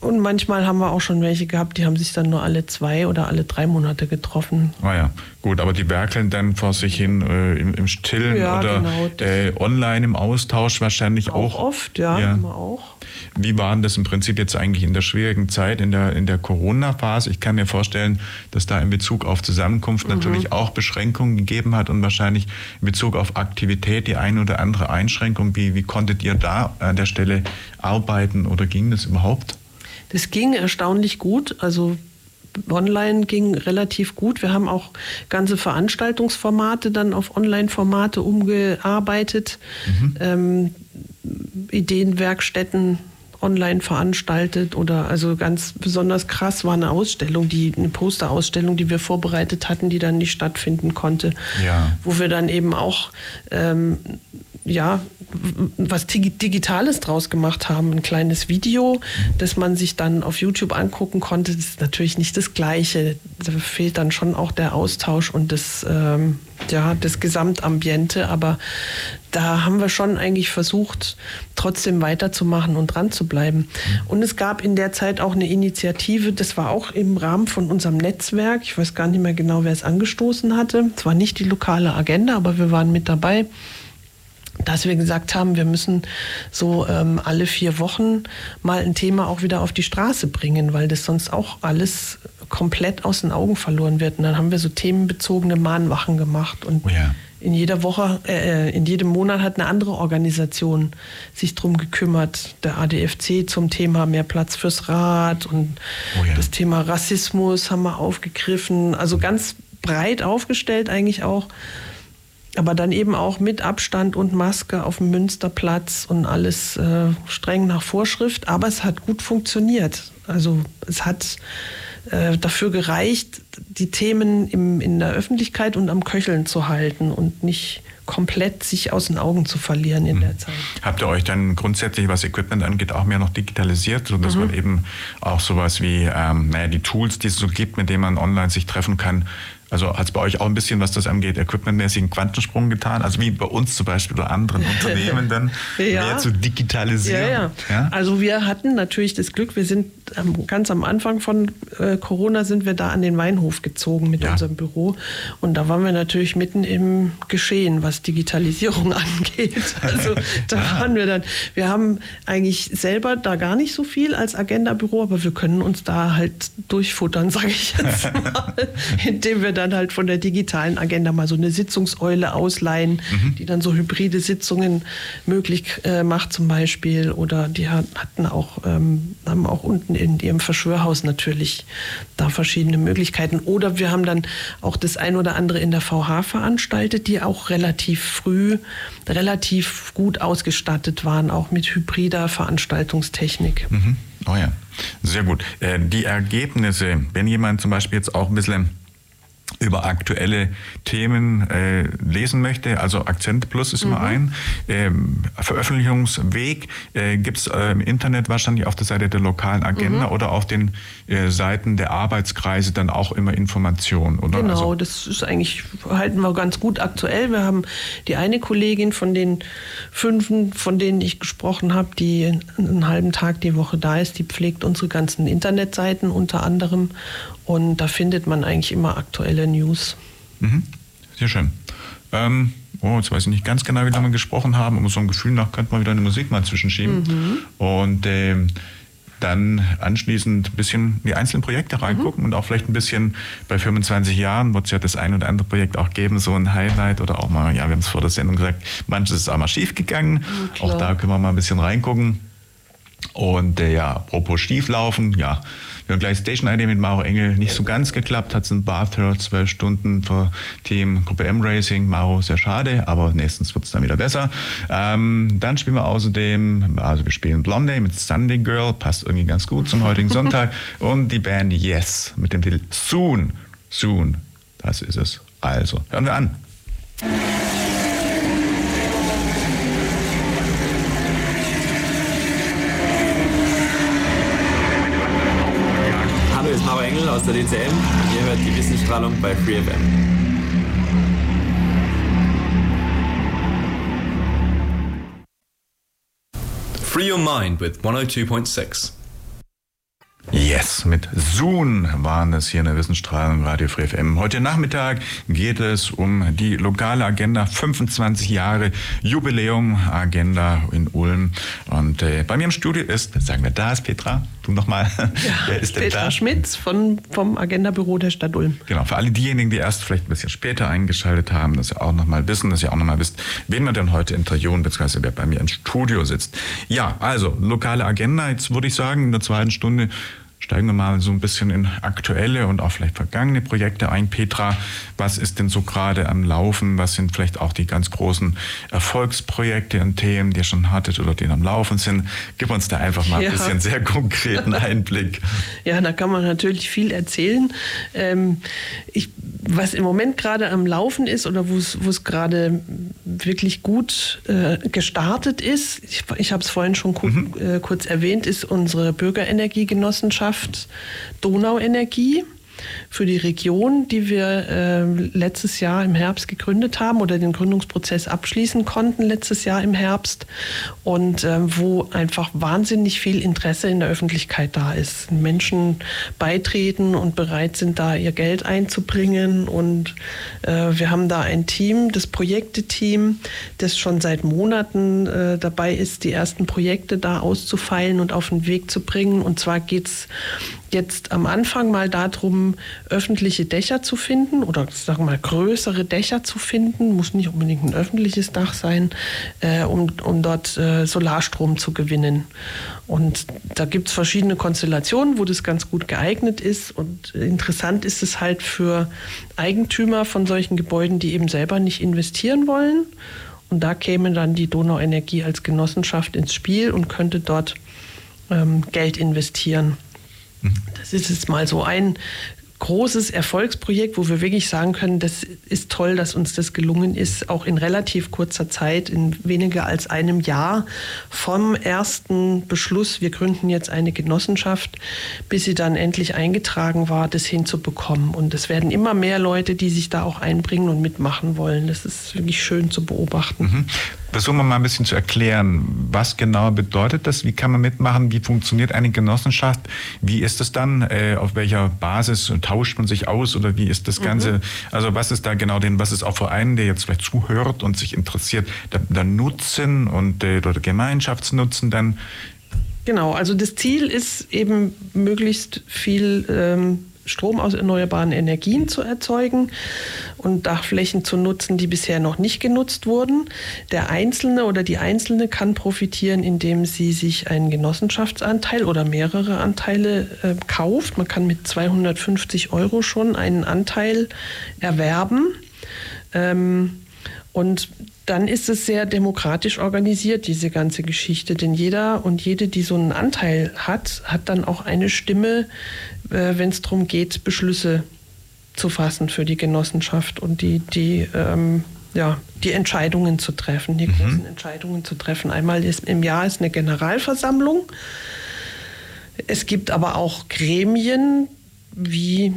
C: und manchmal haben wir auch schon welche gehabt, die haben sich dann nur alle zwei oder alle drei Monate getroffen.
B: Ah ja, gut, aber die werkeln dann vor sich hin äh, im, im, Stillen ja, oder genau, äh, online im Austausch wahrscheinlich auch.
C: Auch oft, ja, ja. immer auch.
B: Wie war denn das im Prinzip jetzt eigentlich in der schwierigen Zeit, in der, in der Corona-Phase? Ich kann mir vorstellen, dass da in Bezug auf Zusammenkunft mhm. natürlich auch Beschränkungen gegeben hat und wahrscheinlich in Bezug auf Aktivität die eine oder andere Einschränkung. Wie, wie konntet ihr da an der Stelle arbeiten oder ging das überhaupt?
C: Das ging erstaunlich gut. Also online ging relativ gut. Wir haben auch ganze Veranstaltungsformate dann auf Online-Formate umgearbeitet. Mhm. Ähm, Ideenwerkstätten online veranstaltet oder also ganz besonders krass war eine Ausstellung, die eine Posterausstellung, die wir vorbereitet hatten, die dann nicht stattfinden konnte, ja. wo wir dann eben auch ähm, ja, was Digitales draus gemacht haben, ein kleines Video, das man sich dann auf YouTube angucken konnte. Das ist natürlich nicht das Gleiche. Da fehlt dann schon auch der Austausch und das, ähm, ja, das Gesamtambiente. Aber da haben wir schon eigentlich versucht, trotzdem weiterzumachen und dran zu bleiben. Und es gab in der Zeit auch eine Initiative, das war auch im Rahmen von unserem Netzwerk. Ich weiß gar nicht mehr genau, wer es angestoßen hatte. Es war nicht die lokale Agenda, aber wir waren mit dabei dass wir gesagt haben, wir müssen so ähm, alle vier Wochen mal ein Thema auch wieder auf die Straße bringen, weil das sonst auch alles komplett aus den Augen verloren wird. Und dann haben wir so themenbezogene Mahnwachen gemacht und
B: Oh ja.
C: in jeder Woche, äh, in jedem Monat hat eine andere Organisation sich drum gekümmert. Der ADFC zum Thema mehr Platz fürs Rad und
B: Oh ja.
C: das Thema Rassismus haben wir aufgegriffen. Also ganz breit aufgestellt eigentlich auch. Aber dann eben auch mit Abstand und Maske auf dem Münsterplatz und alles äh, streng nach Vorschrift. Aber es hat gut funktioniert. Also es hat äh, dafür gereicht, die Themen im, in der Öffentlichkeit und am Köcheln zu halten und nicht komplett sich aus den Augen zu verlieren in der Zeit.
B: Habt ihr euch dann grundsätzlich, was Equipment angeht, auch mehr noch digitalisiert, sodass
C: Mhm.
B: man eben auch sowas wie, ähm, naja, die Tools, die es so gibt, mit denen man online sich treffen kann, also hat es bei euch auch ein bisschen, was das angeht, equipmentmäßig einen Quantensprung getan? Also wie bei uns zum Beispiel oder anderen Unternehmen dann
C: Ja.
B: mehr zu digitalisieren?
C: Ja, ja, Also wir hatten natürlich das Glück, wir sind ganz am Anfang von äh, Corona sind wir da an den Weinhof gezogen mit
B: Ja.
C: unserem Büro und da waren wir natürlich mitten im Geschehen, was Digitalisierung angeht. Also da waren wir dann, wir haben eigentlich selber da gar nicht so viel als Agenda-Büro, aber wir können uns da halt durchfuttern, sage ich jetzt mal, indem wir dann halt von der digitalen Agenda mal so eine Sitzungseule ausleihen, die dann so hybride Sitzungen möglich äh, macht zum Beispiel. Oder die hat, hatten auch, ähm, haben auch unten in ihrem Verschwörhaus natürlich da verschiedene Möglichkeiten. Oder wir haben dann auch das ein oder andere in der VH veranstaltet, die auch relativ früh relativ gut ausgestattet waren, auch mit hybrider Veranstaltungstechnik.
B: Mhm. Oh ja, sehr gut. Äh, die Ergebnisse, wenn jemand zum Beispiel jetzt auch ein bisschen über aktuelle Themen äh, lesen möchte, also Akzent Plus ist immer ein. Ähm, Veröffentlichungsweg äh, gibt es äh, im Internet wahrscheinlich auf der Seite der lokalen Agenda oder auf den äh, Seiten der Arbeitskreise dann auch immer Informationen, oder?
C: Genau,
B: Also,
C: das ist eigentlich, halten wir ganz gut aktuell. Wir haben die eine Kollegin von den fünf, von denen ich gesprochen habe, die einen halben Tag die Woche da ist, die pflegt unsere ganzen Internetseiten unter anderem. Und da findet man eigentlich immer aktuelle News.
B: mhm, sehr schön. Ähm, oh, jetzt weiß ich nicht ganz genau, wie lange wir gesprochen haben, aber so ein Gefühl nach könnte man wieder eine Musik mal zwischenschieben. Und ähm, dann anschließend ein bisschen in die einzelnen Projekte reingucken und auch vielleicht ein bisschen bei 25 Jahren wird es ja das ein oder andere Projekt auch geben, so ein Highlight oder auch mal, ja, wir haben es vor der Sendung gesagt, manches ist auch mal schief gegangen.
C: klar.
B: auch da können wir mal ein bisschen reingucken. Und äh, ja, apropos Stieflaufen, ja, wir haben gleich Station ID mit Mauro Engel nicht so ganz geklappt, hat es ein Barther zwölf Stunden für Team Gruppe M Racing. Mauro, sehr schade, aber nächstens wird es dann wieder besser. Ähm, dann spielen wir außerdem, also wir spielen Blondie mit Sunday Girl, passt irgendwie ganz gut zum heutigen Sonntag. Und die Band Yes mit dem Titel Soon, Soon, das ist es. Also, hören wir an.
G: Hallo, Engel aus der DCM. Ihr hört die Wissensstrahlung bei FreeFM. Free Your Mind with 102.6.
B: Yes, mit Soon waren es hier in der Wissensstrahlung Radio Free FM. Heute Nachmittag geht es um die lokale Agenda 25 Jahre Jubiläum Agenda in Ulm. Und äh, bei mir im Studio ist, sagen wir, da ist Petra. Du nochmal. Wer ist
C: Petra
B: da?
C: Schmitz von, vom Agenda-Büro der Stadt Ulm.
B: Genau, für alle diejenigen, die erst vielleicht ein bisschen später eingeschaltet haben, dass ihr auch nochmal wissen, dass ihr auch nochmal wisst, wen wir denn heute interviewen, beziehungsweise wer bei mir im Studio sitzt. Ja, also, lokale Agenda. Jetzt würde ich sagen, in der zweiten Stunde steigen wir mal so ein bisschen in aktuelle und auch vielleicht vergangene Projekte ein. Petra, was ist denn so gerade am Laufen? Was sind vielleicht auch die ganz großen Erfolgsprojekte und Themen, die ihr schon hattet oder die am Laufen sind? Gib uns da einfach mal ein
C: Ja.
B: bisschen sehr konkreten Einblick.
C: Ja, da kann man natürlich viel erzählen. Ähm, ich, was im Moment gerade am Laufen ist oder wo es gerade wirklich gut äh, gestartet ist, ich, ich habe es vorhin schon ku äh, kurz erwähnt, ist unsere Bürgerenergiegenossenschaft Donauenergie. Für die Region, die wir äh, letztes Jahr im Herbst gegründet haben oder den Gründungsprozess abschließen konnten letztes Jahr im Herbst und äh, wo einfach wahnsinnig viel Interesse in der Öffentlichkeit da ist. Menschen beitreten und bereit sind, da ihr Geld einzubringen und äh, wir haben da ein Team, das Projekteteam, das schon seit Monaten äh, dabei ist, die ersten Projekte da auszufeilen und auf den Weg zu bringen. Und zwar geht es jetzt am Anfang mal darum, öffentliche Dächer zu finden oder sagen wir mal größere Dächer zu finden, muss nicht unbedingt ein öffentliches Dach sein, äh, um, um dort äh, Solarstrom zu gewinnen. Und da gibt es verschiedene Konstellationen, wo das ganz gut geeignet ist. Und interessant ist es halt für Eigentümer von solchen Gebäuden, die eben selber nicht investieren wollen. Und da käme dann die Donauenergie als Genossenschaft ins Spiel und könnte dort ähm, Geld investieren. Das ist jetzt mal so ein großes Erfolgsprojekt, wo wir wirklich sagen können, das ist toll, dass uns das gelungen ist, auch in relativ kurzer Zeit, in weniger als einem Jahr vom ersten Beschluss, wir gründen jetzt eine Genossenschaft, bis sie dann endlich eingetragen war, das hinzubekommen. Und es werden immer mehr Leute, die sich da auch einbringen und mitmachen wollen. Das ist wirklich schön zu beobachten.
B: Mhm. Versuchen wir mal ein bisschen zu erklären, was genau bedeutet das, wie kann man mitmachen, wie funktioniert eine Genossenschaft, wie ist es dann, äh, auf welcher Basis tauscht man sich aus oder wie ist das Ganze, mhm. also was ist da genau denn, was ist auch für einen, der jetzt vielleicht zuhört und sich interessiert, der, der Nutzen und äh, oder Gemeinschaftsnutzen dann?
C: Genau, also das Ziel ist eben möglichst viel ähm, Strom aus erneuerbaren Energien zu erzeugen und Dachflächen zu nutzen, die bisher noch nicht genutzt wurden. Der Einzelne oder die Einzelne kann profitieren, indem sie sich einen Genossenschaftsanteil oder mehrere Anteile äh, kauft. Man kann mit 250 Euro schon einen Anteil erwerben. Ähm, und dann ist es sehr demokratisch organisiert, diese ganze Geschichte. Denn jeder und jede, die so einen Anteil hat, hat dann auch eine Stimme, äh, wenn es darum geht, Beschlüsse zu fassen für die Genossenschaft und die, die, ähm, ja, die Entscheidungen zu treffen, die mhm. großen Entscheidungen zu treffen. Einmal ist, im Jahr ist eine Generalversammlung. Es gibt aber auch Gremien wie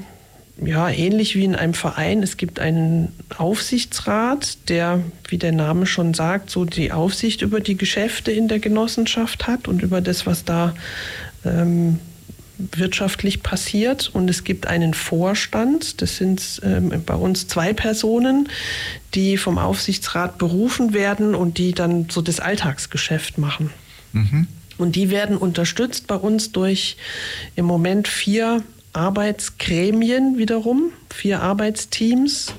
C: ja, ähnlich wie in einem Verein. Es gibt einen Aufsichtsrat, der, wie der Name schon sagt, so die Aufsicht über die Geschäfte in der Genossenschaft hat und über das, was da ähm, wirtschaftlich passiert. Und es gibt einen Vorstand, das sind ähm, bei uns zwei Personen, die vom Aufsichtsrat berufen werden und die dann so das Alltagsgeschäft machen. Mhm. Und die werden unterstützt bei uns durch im Moment vier Arbeitsgremien wiederum, vier Arbeitsteams,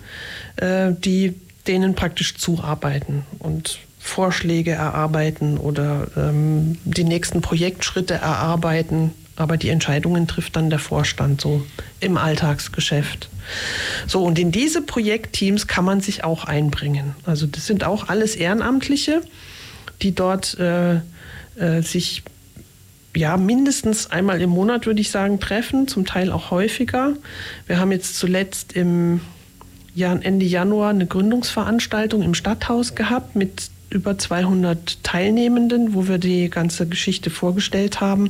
C: äh, die denen praktisch zuarbeiten und Vorschläge erarbeiten oder ähm, die nächsten Projektschritte erarbeiten. Aber die Entscheidungen trifft dann der Vorstand so im Alltagsgeschäft. So, und in diese Projektteams kann man sich auch einbringen. Also das sind auch alles Ehrenamtliche, die dort äh, äh, sich ja, mindestens einmal im Monat, würde ich sagen, treffen, zum Teil auch häufiger. Wir haben jetzt zuletzt im Jahr, Ende Januar eine Gründungsveranstaltung im Stadthaus gehabt mit über 200 Teilnehmenden, wo wir die ganze Geschichte vorgestellt haben.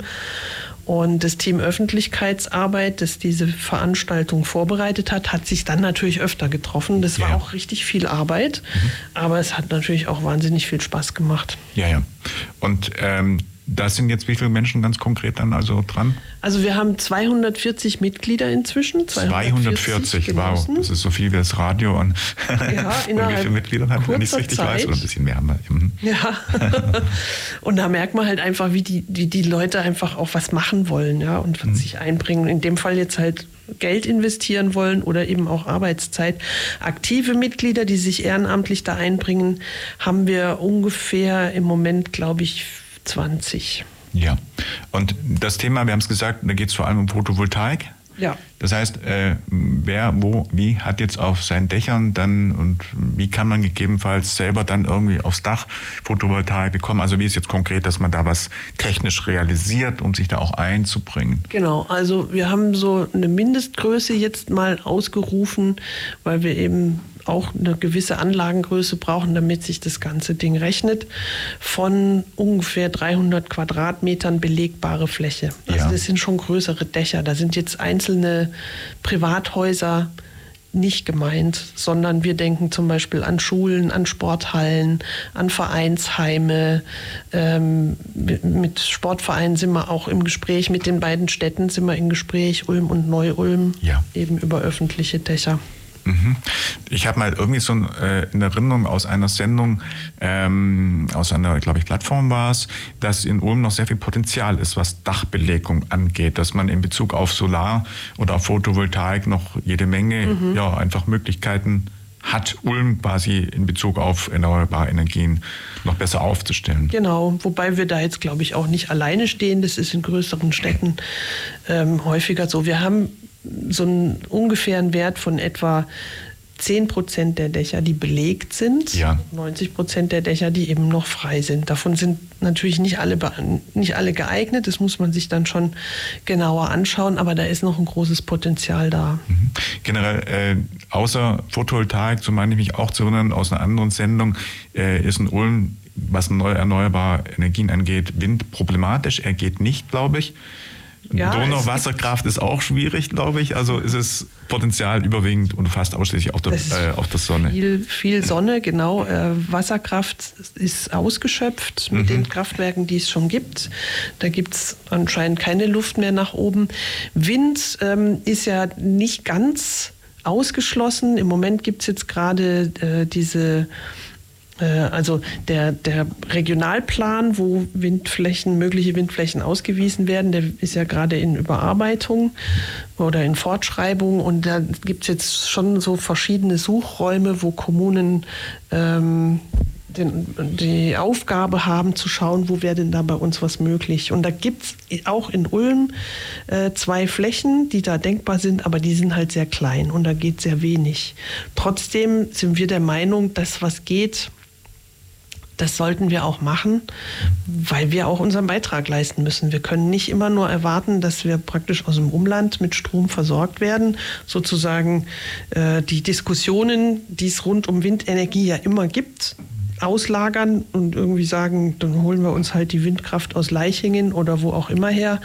C: Und das Team Öffentlichkeitsarbeit, das diese Veranstaltung vorbereitet hat, hat sich dann natürlich öfter getroffen. Das war ja. auch richtig viel Arbeit, mhm. aber es hat natürlich auch wahnsinnig viel Spaß gemacht.
B: Ja, ja. Und ähm, da sind jetzt wie viele Menschen ganz konkret dann also dran?
C: Also wir haben 240 Mitglieder inzwischen.
B: 240, 240 wow. Das ist so viel wie das Radio. Und,
C: ja,
B: und wie viele Mitglieder hat, wenn ich es richtig Zeit. weiß? Oder ein bisschen mehr haben wir.
C: Mhm. Ja. und da merkt man halt einfach, wie die, wie die Leute einfach auch was machen wollen ja, und mhm. sich einbringen. In dem Fall jetzt halt Geld investieren wollen oder eben auch Arbeitszeit. Aktive Mitglieder, die sich ehrenamtlich da einbringen, haben wir ungefähr im Moment, glaube ich, 20.
B: Ja, und das Thema, wir haben es gesagt, da geht es vor allem um Photovoltaik.
C: Ja.
B: Das heißt, äh, wer, wo, wie hat jetzt auf seinen Dächern dann und wie kann man gegebenenfalls selber dann irgendwie aufs Dach Photovoltaik bekommen? Also wie ist jetzt konkret, dass man da was technisch realisiert, um sich da auch einzubringen?
C: Genau, also wir haben so eine Mindestgröße jetzt mal ausgerufen, weil wir eben auch eine gewisse Anlagengröße brauchen, damit sich das ganze Ding rechnet, von ungefähr 300 Quadratmetern belegbare Fläche. Also
B: Ja.
C: das sind schon größere Dächer. Da sind jetzt einzelne Privathäuser nicht gemeint, sondern wir denken zum Beispiel an Schulen, an Sporthallen, an Vereinsheime. Ähm, mit Sportvereinen sind wir auch im Gespräch, mit den beiden Städten sind wir im Gespräch, Ulm und Neu-Ulm,
B: Ja.
C: eben über öffentliche Dächer.
B: Mhm. Ich habe mal irgendwie so äh, in Erinnerung aus einer Sendung, ähm, aus einer, glaube ich, Plattform war es, dass in Ulm noch sehr viel Potenzial ist, was Dachbelegung angeht, dass man in Bezug auf Solar oder auf Photovoltaik noch jede Menge,
C: Mhm.
B: ja, einfach Möglichkeiten hat, Ulm quasi in Bezug auf erneuerbare Energien noch besser aufzustellen.
C: Genau, wobei wir da jetzt, glaube ich, auch nicht alleine stehen. Das ist in größeren Städten ähm, häufiger so. Wir haben so einen ungefähren Wert von etwa 10 Prozent der Dächer, die belegt sind,
B: Ja.
C: 90 Prozent der Dächer, die eben noch frei sind. Davon sind natürlich nicht alle, nicht alle geeignet. Das muss man sich dann schon genauer anschauen, aber da ist noch ein großes Potenzial da.
B: Mhm. Generell, äh, außer Photovoltaik, so meine ich mich auch zu erinnern, aus einer anderen Sendung, äh, ist in Ulm, was neu erneuerbare Energien angeht, Wind problematisch. Er geht nicht, glaube ich.
C: Ja, es
B: Donau,
C: gibt-
B: Wasserkraft ist auch schwierig, glaube ich. Also ist es Potenzial überwiegend und fast ausschließlich auf der, äh, auf der Sonne.
C: Viel, viel Sonne, genau. Äh, Wasserkraft ist ausgeschöpft mit den Kraftwerken, die es schon gibt. Da gibt es anscheinend keine Luft mehr nach oben. Wind ähm, ist ja nicht ganz ausgeschlossen. Im Moment gibt es jetzt gerade äh, diese also der, der Regionalplan, wo Windflächen, mögliche Windflächen ausgewiesen werden, der ist ja gerade in Überarbeitung oder in Fortschreibung. Und da gibt es jetzt schon so verschiedene Suchräume, wo Kommunen ähm, den, die Aufgabe haben zu schauen, wo wäre denn da bei uns was möglich. Und da gibt es auch in Ulm äh, zwei Flächen, die da denkbar sind, aber die sind halt sehr klein und da geht sehr wenig. Trotzdem sind wir der Meinung, dass was geht, das sollten wir auch machen, weil wir auch unseren Beitrag leisten müssen. Wir können nicht immer nur erwarten, dass wir praktisch aus dem Umland mit Strom versorgt werden. Sozusagen äh, die Diskussionen, die es rund um Windenergie ja immer gibt, auslagern und irgendwie sagen, dann holen wir uns halt die Windkraft aus Leichingen oder wo auch immer her,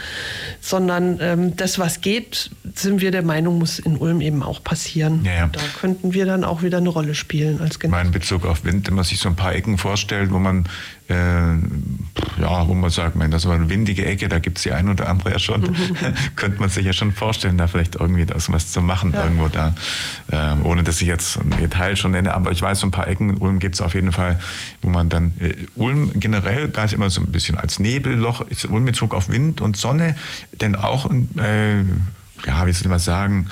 C: sondern ähm, das, was geht, sind wir der Meinung, muss in Ulm eben auch passieren.
B: Ja, ja.
C: Da könnten wir dann auch wieder eine Rolle spielen als
B: Ich meine, in Bezug auf Wind, wenn man sich so ein paar Ecken vorstellt, wo man, äh, ja, wo man sagt, man, das war eine windige Ecke, da gibt es die ein oder andere ja schon, könnte man sich ja schon vorstellen, da vielleicht irgendwie das was zu machen,
C: Ja.
B: irgendwo da, äh, ohne dass ich jetzt ein Detail schon nenne, aber ich weiß, so ein paar Ecken in Ulm gibt es auf jeden Fall, wo man dann, äh, Ulm generell galt immer so ein bisschen als Nebelloch, ist Ulm in Bezug auf Wind und Sonne, denn auch, äh, ja, wie soll ich mal sagen,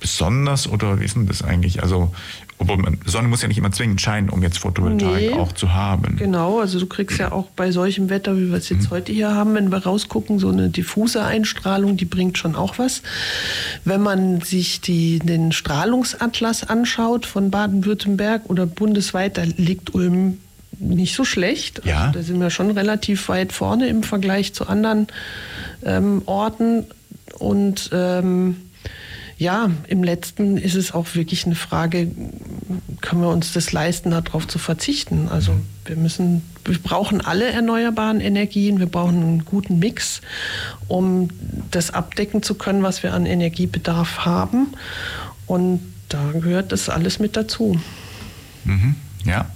B: besonders oder wie ist denn das eigentlich? Also, obwohl Sonne muss ja nicht immer zwingend scheinen, um jetzt Photovoltaik
C: Nee.
B: auch zu haben.
C: Genau, also du kriegst ja auch bei solchem Wetter, wie wir es jetzt heute hier haben, wenn wir rausgucken, so eine diffuse Einstrahlung, die bringt schon auch was. Wenn man sich die, den Strahlungsatlas anschaut von Baden-Württemberg oder bundesweit, da liegt Ulm nicht so schlecht.
B: Ja.
C: Also da sind wir schon relativ weit vorne im Vergleich zu anderen ähm, Orten. Und ähm, ja, im letzten ist es auch wirklich eine Frage, können wir uns das leisten, darauf zu verzichten? Also wir müssen, wir brauchen alle erneuerbaren Energien, wir brauchen einen guten Mix, um das abdecken zu können, was wir an Energiebedarf haben. Und da gehört das alles mit dazu.
B: Mhm. Ja.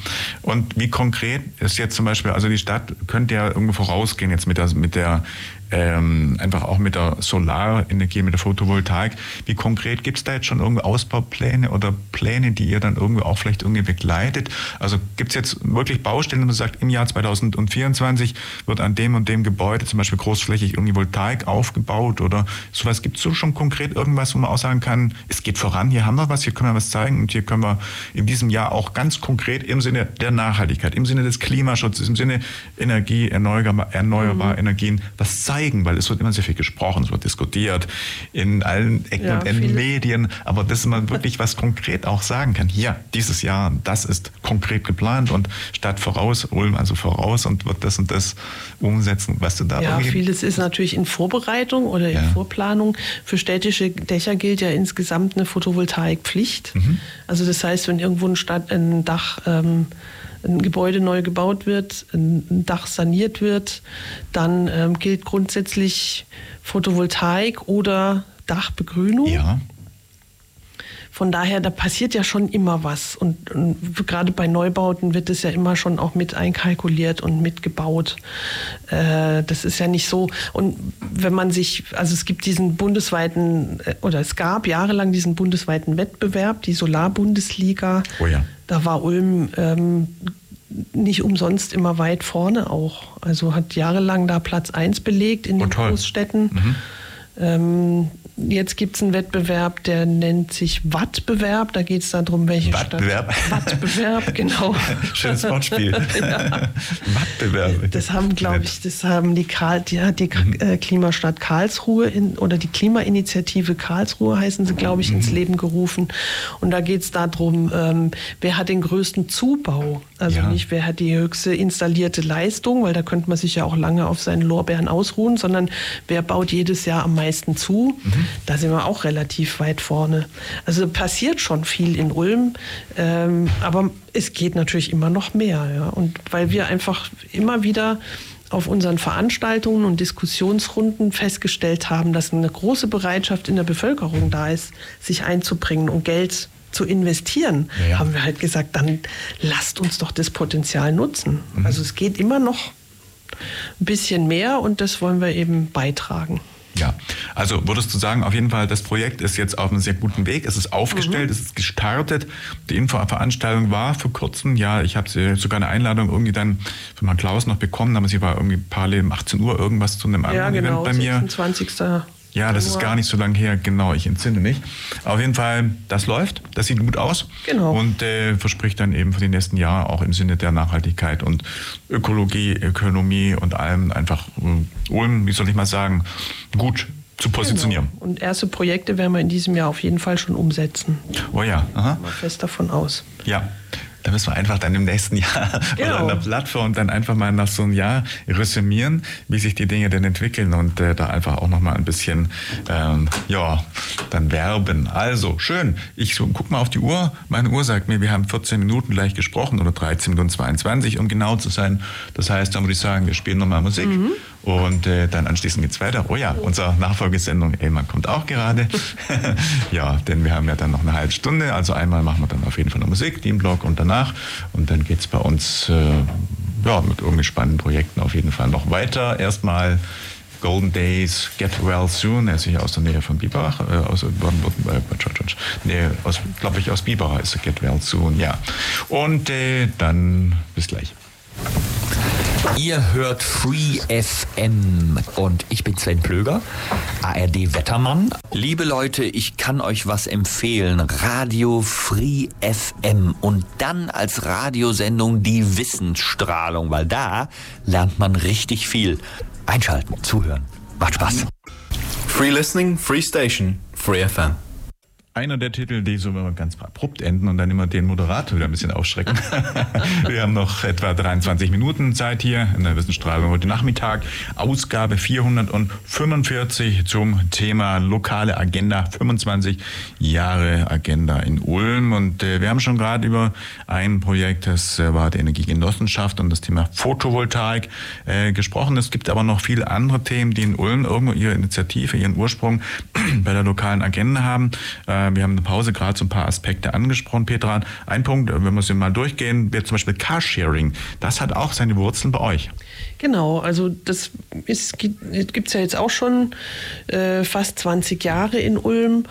B: Und wie konkret ist jetzt zum Beispiel, also die Stadt könnte ja irgendwo vorausgehen jetzt mit der, mit der ähm, einfach auch mit der Solarenergie, mit der Photovoltaik. Wie konkret gibt es da jetzt schon irgendwie Ausbaupläne oder Pläne, die ihr dann irgendwie auch vielleicht irgendwie begleitet? Also gibt es jetzt wirklich Baustellen, wo man sagt, im Jahr 2024 wird an dem und dem Gebäude zum Beispiel großflächig irgendwie Voltaik aufgebaut oder sowas? Gibt es so schon konkret irgendwas, wo man auch sagen kann, es geht voran, hier haben wir was, hier können wir was zeigen und hier können wir in diesem Jahr auch ganz konkret im Sinne der Nachhaltigkeit, im Sinne des Klimaschutzes, im Sinne Energie, erneuerbar, erneuerbare mhm. Energien was zeigen, weil es wird immer sehr viel gesprochen, es wird diskutiert in allen Ecken ja, und Enden Medien, aber dass man wirklich was konkret auch sagen kann. Hier, dieses Jahr, das ist konkret geplant und statt voraus, Ulm also voraus und wird das und das umsetzen, was du da
C: Ja, vieles ist natürlich in Vorbereitung oder in ja. Vorplanung. Für städtische Dächer gilt ja insgesamt eine Photovoltaikpflicht. Mhm. Also das heißt, wenn irgendwo ein, Stadt, ein Dach ähm, ein Gebäude neu gebaut wird, ein Dach saniert wird, dann ähm, gilt grundsätzlich Photovoltaik oder Dachbegrünung.
B: Ja.
C: Von daher, da passiert ja schon immer was. Und, und, gerade bei Neubauten wird es ja immer schon auch mit einkalkuliert und mitgebaut. Äh, das ist ja nicht so. Und wenn man sich, also es gibt diesen bundesweiten, äh, oder es gab jahrelang diesen bundesweiten Wettbewerb, die Solarbundesliga.
B: Oh ja.
C: Da war Ulm ähm, nicht umsonst immer weit vorne auch. Also hat jahrelang da Platz 1 belegt in den oh, Großstädten. Mhm. Ähm, jetzt gibt es einen Wettbewerb, der nennt sich Wattbewerb. Da geht es darum, welche
B: Wattbewerb.
C: Stadt. Wattbewerb, genau.
B: Schönes Wortspiel. ja. Wattbewerb.
C: Das haben, glaube ich, das haben die, die, die mhm. Äh, Klimastadt Karlsruhe in, oder die Klimainitiative Karlsruhe heißen sie, glaube ich, mhm. ins Leben gerufen. Und da geht es darum, ähm, wer hat den größten Zubau? Also ja. nicht, wer hat die höchste installierte Leistung, weil da könnte man sich ja auch lange auf seinen Lorbeeren ausruhen, sondern wer baut jedes Jahr am meisten zu? Mhm. Da sind wir auch relativ weit vorne. Also passiert schon viel in Ulm, ähm, aber es geht natürlich immer noch mehr. Ja? Und weil wir einfach immer wieder auf unseren Veranstaltungen und Diskussionsrunden festgestellt haben, dass eine große Bereitschaft in der Bevölkerung da ist, sich einzubringen und Geld zu investieren, ja, haben wir halt gesagt, dann lasst uns doch das Potenzial nutzen. Mhm. Also es geht immer noch ein bisschen mehr und das wollen wir eben beitragen.
B: Ja, also würdest du sagen, auf jeden Fall, das Projekt ist jetzt auf einem sehr guten Weg. Es ist aufgestellt, mhm. es ist gestartet. Die Infoveranstaltung war vor kurzem, ja, ich habe sogar eine Einladung irgendwie dann von Herrn Klaus noch bekommen, aber sie war irgendwie parallel um 18 Uhr irgendwas zu einem anderen
C: ja, genau,
B: Event bei mir.
C: 26.
B: Ja, das ist gar nicht so lange her, genau, ich entsinne mich. Auf jeden Fall, das läuft, das sieht gut aus.
C: Genau.
B: Und äh, verspricht dann eben für die nächsten Jahre auch im Sinne der Nachhaltigkeit und Ökologie, Ökonomie und allem einfach äh, Ulm, wie soll ich mal sagen, gut zu positionieren.
C: Genau. Und erste Projekte werden wir in diesem Jahr auf jeden Fall schon umsetzen.
B: Oh ja.
C: Aha. Mal fest davon aus.
B: Ja. Da müssen wir einfach dann im nächsten Jahr genau. oder an der Plattform dann einfach mal nach so einem Jahr resümieren, wie sich die Dinge denn entwickeln und äh, da einfach auch nochmal ein bisschen, ähm, ja, dann werben. Also, schön. Ich so, guck mal auf die Uhr. Meine Uhr sagt mir, wir haben 14 Minuten gleich gesprochen oder 13 Minuten 22, um genau zu sein. Das heißt, dann würde ich sagen, wir spielen nochmal Musik. Mhm. Und äh, dann anschließend geht's weiter. Oh ja, unsere Nachfolgesendung Elmar kommt auch gerade. ja, denn wir haben ja dann noch eine halbe Stunde. Also einmal machen wir dann auf jeden Fall noch Musik, den Blog und danach. Und dann geht's bei uns äh, ja, mit irgendwie spannenden Projekten auf jeden Fall noch weiter. Erstmal Golden Days, Get Well Soon, er ist hier aus der Nähe von Biberach, äh, aus Baden-Württemberg, äh, nee, glaube ich, aus Biberach ist Get Well Soon, ja. Und äh, dann bis gleich.
H: Ihr hört Free FM und ich bin Sven Plöger, ARD Wettermann. Liebe Leute, ich kann euch was empfehlen. Radio Free FM und dann als Radiosendung die Wissensstrahlung, weil da lernt man richtig viel. Einschalten, zuhören. Macht Spaß.
I: Free Listening, Free Station, Free FM
B: einer der Titel, die so ganz abrupt enden und dann immer den Moderator wieder ein bisschen aufschrecken. Wir haben noch etwa 23 Minuten Zeit hier in der Wissensstrahlung heute Nachmittag. Ausgabe 445 zum Thema lokale Agenda 25 Jahre Agenda in Ulm. Und äh, wir haben schon gerade über ein Projekt, das äh, war die Energiegenossenschaft und das Thema Photovoltaik äh, gesprochen. Es gibt aber noch viele andere Themen, die in Ulm irgendwo ihre Initiative, ihren Ursprung bei der lokalen Agenda haben. Äh, wir haben eine Pause gerade so ein paar Aspekte angesprochen, Petra. Ein Punkt, äh, wenn wir sie mal durchgehen, wäre zum Beispiel Carsharing. Das hat auch seine Wurzeln bei euch.
C: Genau, also das gibt es ja jetzt auch schon äh, fast 20 Jahre in Ulm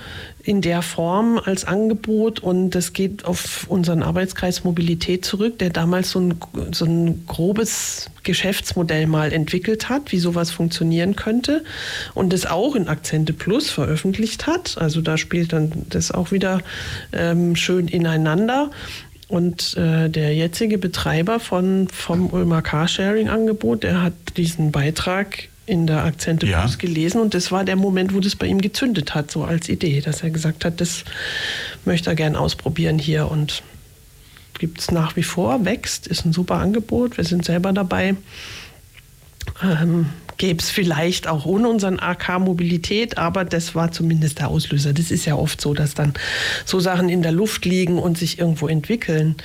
C: in der Form als Angebot und das geht auf unseren Arbeitskreis Mobilität zurück, der damals so ein, so ein grobes Geschäftsmodell mal entwickelt hat, wie sowas funktionieren könnte und das auch in Akzente Plus veröffentlicht hat. Also da spielt dann das auch wieder ähm, schön ineinander. Und äh, der jetzige Betreiber von, vom Ulmer Carsharing-Angebot, der hat diesen Beitrag in der Akzente
B: Ja.
C: Plus gelesen und das war der Moment, wo das bei ihm gezündet hat, so als Idee, dass er gesagt hat, das möchte er gern ausprobieren hier und gibt es nach wie vor, wächst, ist ein super Angebot, wir sind selber dabei. Ähm, Gäbe es vielleicht auch ohne unseren AK Mobilität, aber das war zumindest der Auslöser. Das ist ja oft so, dass dann so Sachen in der Luft liegen und sich irgendwo entwickeln.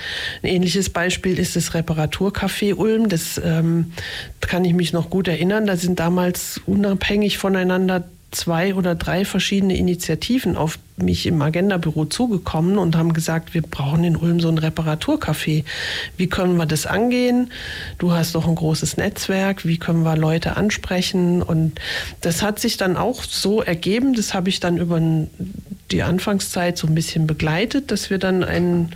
C: Ein ähnliches Beispiel ist das Reparaturcafé Ulm. Das ähm, kann ich mich noch gut erinnern. Da sind damals unabhängig voneinander zwei oder drei verschiedene Initiativen auf mich im Agenda-Büro zugekommen und haben gesagt, wir brauchen in Ulm so ein Reparaturcafé. Wie können wir das angehen? Du hast doch ein großes Netzwerk. Wie können wir Leute ansprechen? Und das hat sich dann auch so ergeben. Das habe ich dann über die Anfangszeit so ein bisschen begleitet, dass wir dann einen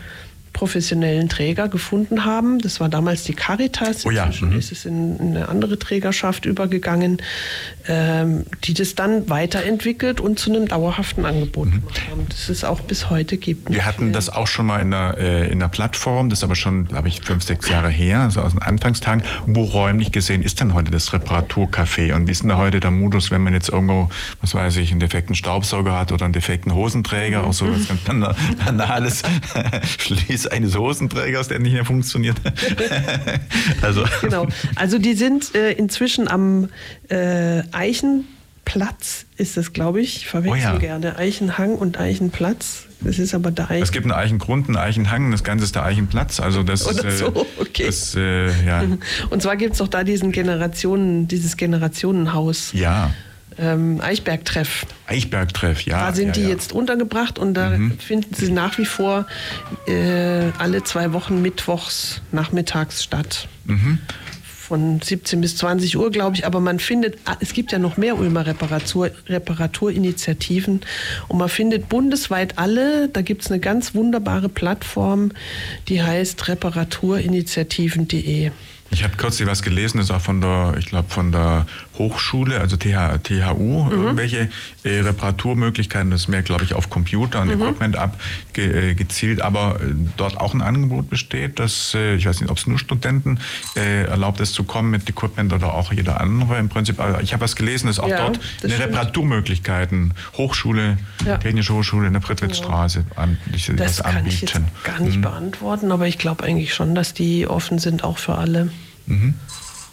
C: professionellen Träger gefunden haben. Das war damals die Caritas.
B: Oh ja,
C: Inzwischen
B: mhm.
C: ist es in, in eine andere Trägerschaft übergegangen, ähm, die das dann weiterentwickelt und zu einem dauerhaften Angebot gemacht haben. Das es auch bis heute gibt.
B: Mhm. Wir hatten das auch schon mal in der, äh, in der Plattform, das ist aber schon, glaube ich, fünf, sechs Jahre her, also aus den Anfangstagen. Wo räumlich gesehen ist denn heute das Reparaturcafé? Und wie ist denn da heute der Modus, wenn man jetzt irgendwo, was weiß ich, einen defekten Staubsauger hat oder einen defekten Hosenträger, auch so was ganz Bana- Banales, Schließ eines Hosenträgers, der nicht mehr funktioniert. also,
C: Genau. Also die sind äh, inzwischen am äh, Eichenplatz, ist es, glaube ich. Ich verwechsel
B: Oh ja.
C: gerne Eichenhang und Eichenplatz. Das ist aber der Eichen.
B: es gibt einen Eichengrund, einen Eichenhang, das Ganze ist der Eichenplatz. Also das
C: Oder
B: äh,
C: so, okay.
B: das, äh, ja,
C: Und zwar gibt es doch da diesen Generationen, dieses Generationenhaus.
B: ja,
C: Ähm, Eichberg-Treff.
B: Eichberg-Treff, ja.
C: da sind
B: ja,
C: die
B: ja. Mhm.
C: jetzt untergebracht und da finden sie nach wie vor äh, alle zwei Wochen mittwochs nachmittags statt.
B: Mhm.
C: Von 17 bis 20 Uhr, glaube ich. Aber man findet, ah, es gibt ja noch mehr Ulmer Reparatur, Reparaturinitiativen. Und man findet bundesweit alle, da gibt es eine ganz wunderbare Plattform, die heißt reparaturinitiativen.de.
B: Ich habe kürzlich was gelesen, das ist auch von der, ich glaube, von der Hochschule, also TH, THU,
C: Mhm.
B: irgendwelche äh, Reparaturmöglichkeiten, das ist mehr, glaube ich, auf Computer und
C: Mhm.
B: Equipment abgezielt, aber äh, dort auch ein Angebot besteht, dass, äh, ich weiß nicht, ob es nur Studenten äh, erlaubt ist zu kommen mit Equipment oder auch jeder andere im Prinzip. Aber ich habe was gelesen, dass auch
C: Ja,
B: dort
C: das.
B: Reparaturmöglichkeiten, Hochschule,
C: Ja.
B: Technische Hochschule in der Prittwitzstraße an, die
C: Das
B: das
C: kann ich jetzt
B: anbieten.
C: gar nicht
B: Mhm.
C: beantworten, aber ich glaube eigentlich schon, dass die offen sind, auch für alle.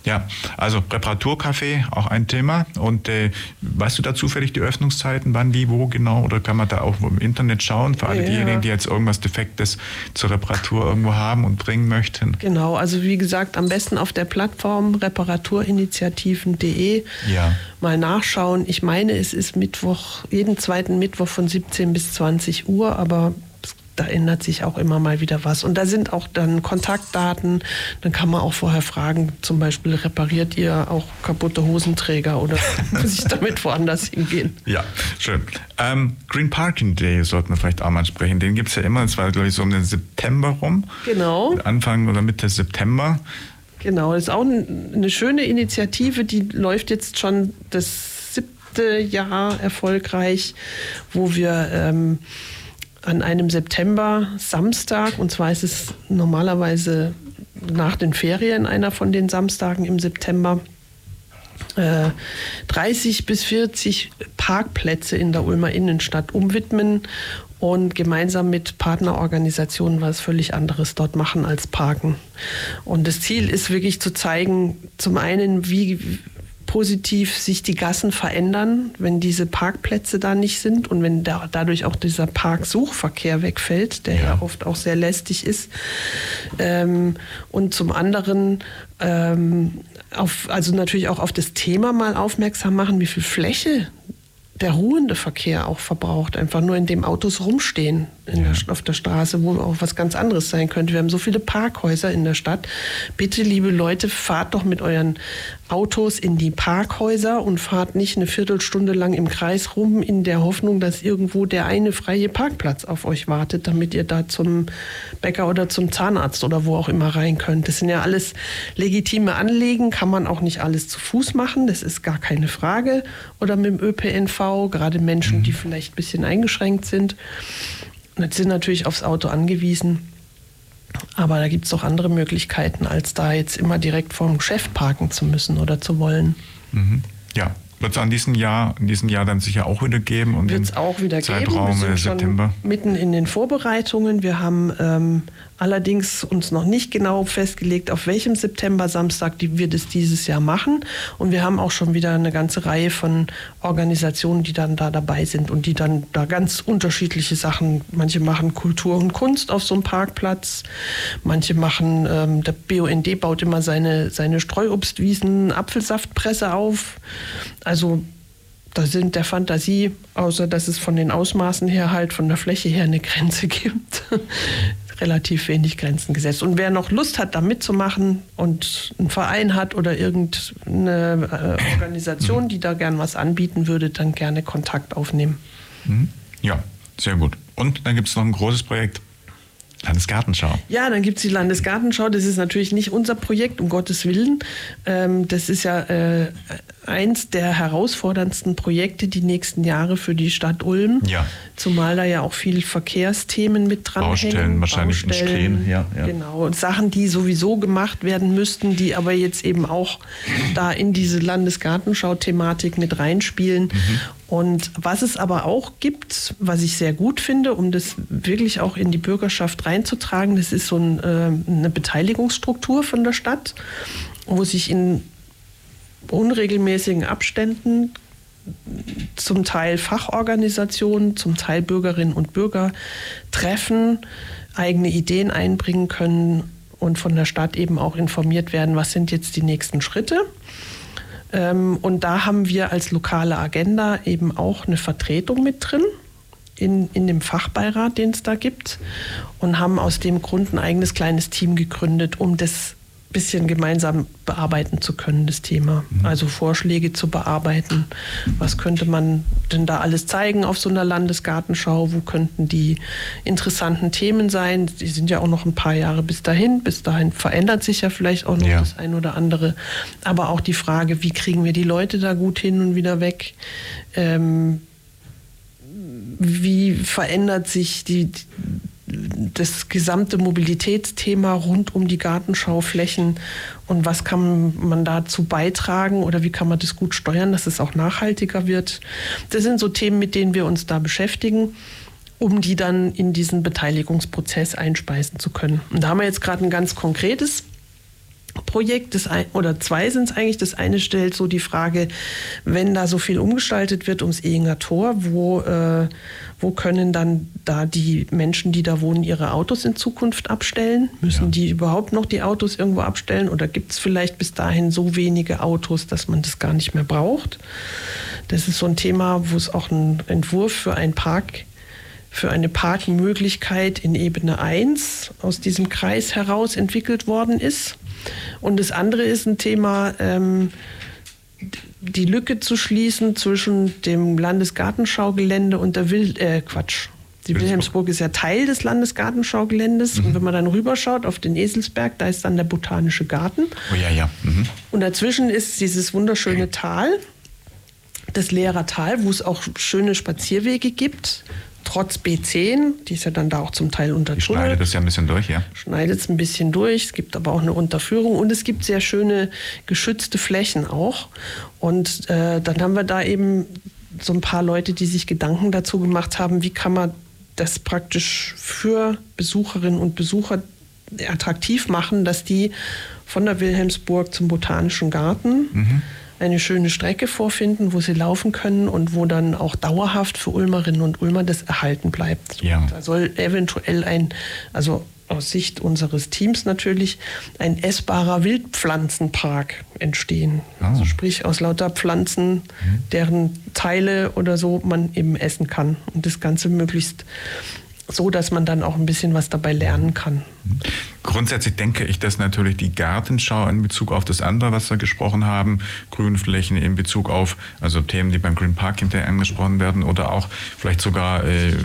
B: Ja, also Reparaturcafé, auch ein Thema. Und äh, weißt du da zufällig die Öffnungszeiten, wann, wie, wo genau? Oder kann man da auch im Internet schauen, für alle
C: Ja.
B: diejenigen, die jetzt irgendwas Defektes zur Reparatur irgendwo haben und bringen möchten?
C: Genau, also wie gesagt, am besten auf der Plattform reparaturinitiativen.de
B: Ja.
C: mal nachschauen. Ich meine, es ist Mittwoch, jeden zweiten Mittwoch von 17 bis 20 Uhr, aber da ändert sich auch immer mal wieder was. Und da sind auch dann Kontaktdaten. Dann kann man auch vorher fragen, zum Beispiel, repariert ihr auch kaputte Hosenträger oder muss ich damit woanders hingehen?
B: Ja, schön. Ähm, Green Parking Day sollten wir vielleicht auch mal sprechen. Den gibt es ja immer, das war, glaube ich, so um den September rum.
C: Genau.
B: Anfang oder Mitte September.
C: Genau, das ist auch ein- eine schöne Initiative, die läuft jetzt schon das siebte Jahr erfolgreich, wo wir ähm, an einem September Samstag, und zwar ist es normalerweise nach den Ferien einer von den Samstagen im September, äh, 30 bis 40 Parkplätze in der Ulmer Innenstadt umwidmen und gemeinsam mit Partnerorganisationen was völlig anderes dort machen als Parken. Und das Ziel ist wirklich zu zeigen, zum einen, wie positiv sich die Gassen verändern, wenn diese Parkplätze da nicht sind und wenn da, dadurch auch dieser Parksuchverkehr wegfällt, der ja, oft auch sehr lästig ist. Ähm, und zum anderen ähm, auf, also natürlich auch auf das Thema mal aufmerksam machen, wie viel Fläche der ruhende Verkehr auch verbraucht, einfach nur indem Autos rumstehen in der, auf der Straße, wo auch was ganz anderes sein könnte. Wir haben so viele Parkhäuser in der Stadt. Bitte, liebe Leute, fahrt doch mit euren Autos in die Parkhäuser und fahrt nicht eine Viertelstunde lang im Kreis rum in der Hoffnung, dass irgendwo der eine freie Parkplatz auf euch wartet, damit ihr da zum Bäcker oder zum Zahnarzt oder wo auch immer rein könnt. Das sind ja alles legitime Anliegen, kann man auch nicht alles zu Fuß machen, das ist gar keine Frage. Oder mit dem ÖPNV, gerade Menschen, die vielleicht ein bisschen eingeschränkt sind. Und sind natürlich aufs Auto angewiesen. Aber da gibt es auch andere Möglichkeiten, als da jetzt immer direkt vorm Geschäft parken zu müssen oder zu wollen.
B: Mhm. Ja, wird es an diesem Jahr, in diesem Jahr dann sicher auch wieder geben und
C: Wird es auch wieder
B: Zeitraum
C: geben. Wir sind
B: September.
C: schon mitten in den Vorbereitungen. Wir haben ähm, allerdings uns noch nicht genau festgelegt, auf welchem September-Samstag die, wir das dieses Jahr machen. Und wir haben auch schon wieder eine ganze Reihe von Organisationen, die dann da dabei sind und die dann da ganz unterschiedliche Sachen. Manche machen Kultur und Kunst auf so einem Parkplatz. Manche machen, ähm, der BUND baut immer seine, seine Streuobstwiesen, Apfelsaftpresse auf. Also da sind der Fantasie, außer dass es von den Ausmaßen her halt von der Fläche her eine Grenze gibt, relativ wenig Grenzen gesetzt. Und wer noch Lust hat, da mitzumachen und einen Verein hat oder irgendeine äh, Organisation, die da gern was anbieten würde, dann gerne Kontakt aufnehmen.
B: Mhm. Ja, sehr gut. Und dann gibt es noch ein großes Projekt. Landesgartenschau.
C: Ja, dann gibt es die Landesgartenschau. Das ist natürlich nicht unser Projekt, um Gottes Willen. Ähm, das ist ja äh, eins der herausforderndsten Projekte die nächsten Jahre für die Stadt Ulm.
B: Ja.
C: Zumal da ja auch viel Verkehrsthemen mit dran
B: Baustellen
C: hängen.
B: wahrscheinlich entstehen, ja, ja.
C: Genau. Und Sachen, die sowieso gemacht werden müssten, die aber jetzt eben auch da in diese Landesgartenschau-Thematik mit reinspielen.
B: Mhm.
C: Und was es aber auch gibt, was ich sehr gut finde, um das wirklich auch in die Bürgerschaft reinzutragen, das ist so ein, äh, eine Beteiligungsstruktur von der Stadt, wo sich in unregelmäßigen Abständen zum Teil Fachorganisationen, zum Teil Bürgerinnen und Bürger treffen, eigene Ideen einbringen können und von der Stadt eben auch informiert werden, was sind jetzt die nächsten Schritte. Ähm, und da haben wir als lokale Agenda eben auch eine Vertretung mit drin in, in dem Fachbeirat, den es da gibt und haben aus dem Grund ein eigenes kleines Team gegründet, um das bisschen gemeinsam bearbeiten zu können, das Thema. Also Vorschläge zu bearbeiten. Was könnte man denn da alles zeigen auf so einer Landesgartenschau? Wo könnten die interessanten Themen sein? Die sind ja auch noch ein paar Jahre bis dahin. Bis dahin verändert sich ja vielleicht auch noch
B: Ja.
C: das ein oder andere. Aber auch die Frage, wie kriegen wir die Leute da gut hin und wieder weg? Ähm, wie verändert sich die, das gesamte Mobilitätsthema rund um die Gartenschauflächen und was kann man dazu beitragen oder wie kann man das gut steuern, dass es auch nachhaltiger wird. Das sind so Themen, mit denen wir uns da beschäftigen, um die dann in diesen Beteiligungsprozess einspeisen zu können. Und da haben wir jetzt gerade ein ganz konkretes Projekt, das ein, oder zwei sind es eigentlich. Das eine stellt so die Frage, wenn da so viel umgestaltet wird ums Ehinger Tor, wo, äh, wo können dann da die Menschen, die da wohnen, ihre Autos in Zukunft abstellen? Müssen
B: Ja.
C: die überhaupt noch die Autos irgendwo abstellen oder gibt es vielleicht bis dahin so wenige Autos, dass man das gar nicht mehr braucht? Das ist so ein Thema, wo es auch einen Entwurf für einen Park für eine Parkmöglichkeit in Ebene 1 aus diesem Kreis heraus entwickelt worden ist. Und das andere ist ein Thema, ähm, die Lücke zu schließen zwischen dem Landesgartenschaugelände und der Wild, äh, Quatsch. Die
B: Wilhelmsburg.
C: Ist ja Teil des Landesgartenschaugeländes. Und wenn man dann rüberschaut auf den Eselsberg, da ist dann der Botanische Garten.
B: Oh ja, ja. Mhm.
C: Und dazwischen ist dieses wunderschöne Tal, das Lehrer Tal, wo es auch schöne Spazierwege gibt, trotz B10, die ist ja dann da auch zum Teil untertunnelt
B: schneidet das ja ein bisschen durch, ja.
C: schneidet es ein bisschen durch. Es gibt aber auch eine Unterführung und es gibt sehr schöne geschützte Flächen auch. Und äh, dann haben wir da eben so ein paar Leute, die sich Gedanken dazu gemacht haben, wie kann man das praktisch für Besucherinnen und Besucher attraktiv machen, dass die von der Wilhelmsburg zum Botanischen Garten eine schöne Strecke vorfinden, wo sie laufen können und wo dann auch dauerhaft für Ulmerinnen und Ulmer das erhalten bleibt.
B: Ja.
C: Da soll eventuell ein, also aus Sicht unseres Teams natürlich, ein essbarer Wildpflanzenpark entstehen.
B: Ah.
C: Also sprich aus lauter Pflanzen, deren Teile oder so man eben essen kann. Und das Ganze möglichst so, dass man dann auch ein bisschen was dabei lernen kann.
B: Grundsätzlich denke ich, dass natürlich die Gartenschau in Bezug auf das andere, was wir gesprochen haben, Grünflächen in Bezug auf, also Themen, die beim Green Park hinterher angesprochen werden oder auch vielleicht sogar äh,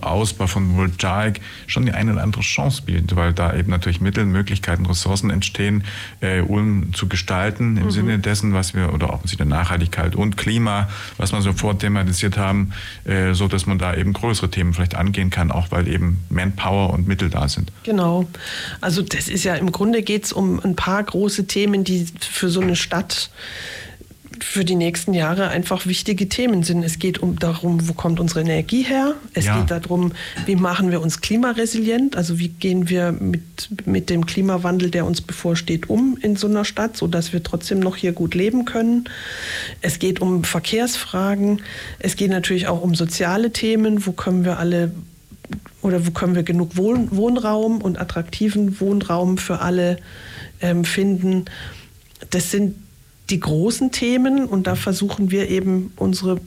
B: Ausbau von Voltaik, schon die eine oder andere Chance bietet, weil da eben natürlich Mittel, Möglichkeiten, Ressourcen entstehen, äh, Ulm zu gestalten im Sinne dessen, was wir, oder auch im Sinne Nachhaltigkeit und Klima, was wir sofort thematisiert haben, äh, so dass man da eben größere Themen vielleicht angehen kann, auch weil eben Manpower und Mittel da sind.
C: Genau, Genau. Also das ist ja im Grunde geht es um ein paar große Themen, die für so eine Stadt für die nächsten Jahre einfach wichtige Themen sind. Es geht um darum, wo kommt unsere Energie her? Es
B: Ja.
C: geht darum, wie machen wir uns klimaresilient? Also wie gehen wir mit, mit dem Klimawandel, der uns bevorsteht, um in so einer Stadt, sodass wir trotzdem noch hier gut leben können? Es geht um Verkehrsfragen. Es geht natürlich auch um soziale Themen. Wo können wir alle oder wo können wir genug Wohn Wohnraum und attraktiven Wohnraum für alle ähm, finden? Das sind die großen Themen und da versuchen wir eben unsere,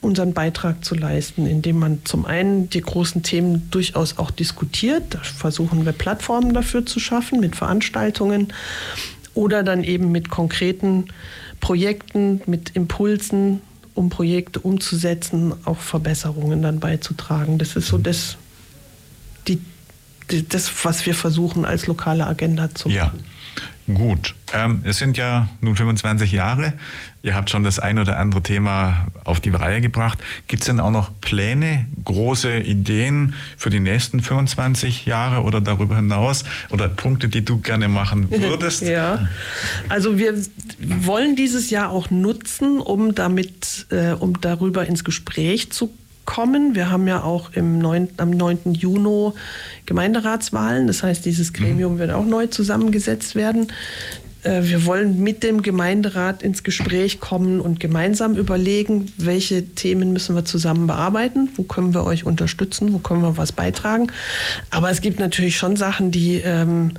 C: unseren Beitrag zu leisten, indem man zum einen die großen Themen durchaus auch diskutiert. Da versuchen wir Plattformen dafür zu schaffen mit Veranstaltungen oder dann eben mit konkreten Projekten, mit Impulsen, um Projekte umzusetzen, auch Verbesserungen dann beizutragen. Das ist so das, die, das was wir versuchen als lokale Agenda zu
B: Ja,
C: machen.
B: Gut. Ähm, es sind ja nun 25 Jahre. Ihr habt schon das ein oder andere Thema auf die Reihe gebracht. Gibt es denn auch noch Pläne, große Ideen für die nächsten 25 Jahre oder darüber hinaus? Oder Punkte, die du gerne machen würdest?
C: Ja, also wir wollen dieses Jahr auch nutzen, um damit, äh, um darüber ins Gespräch zu kommen. Wir haben ja auch im 9, am 9. Juni Gemeinderatswahlen. Das heißt, dieses Gremium wird auch neu zusammengesetzt werden. Äh, Wir wollen mit dem Gemeinderat ins Gespräch kommen und gemeinsam überlegen, welche Themen müssen wir zusammen bearbeiten, wo können wir euch unterstützen, wo können wir was beitragen. Aber es gibt natürlich schon Sachen, die ähm,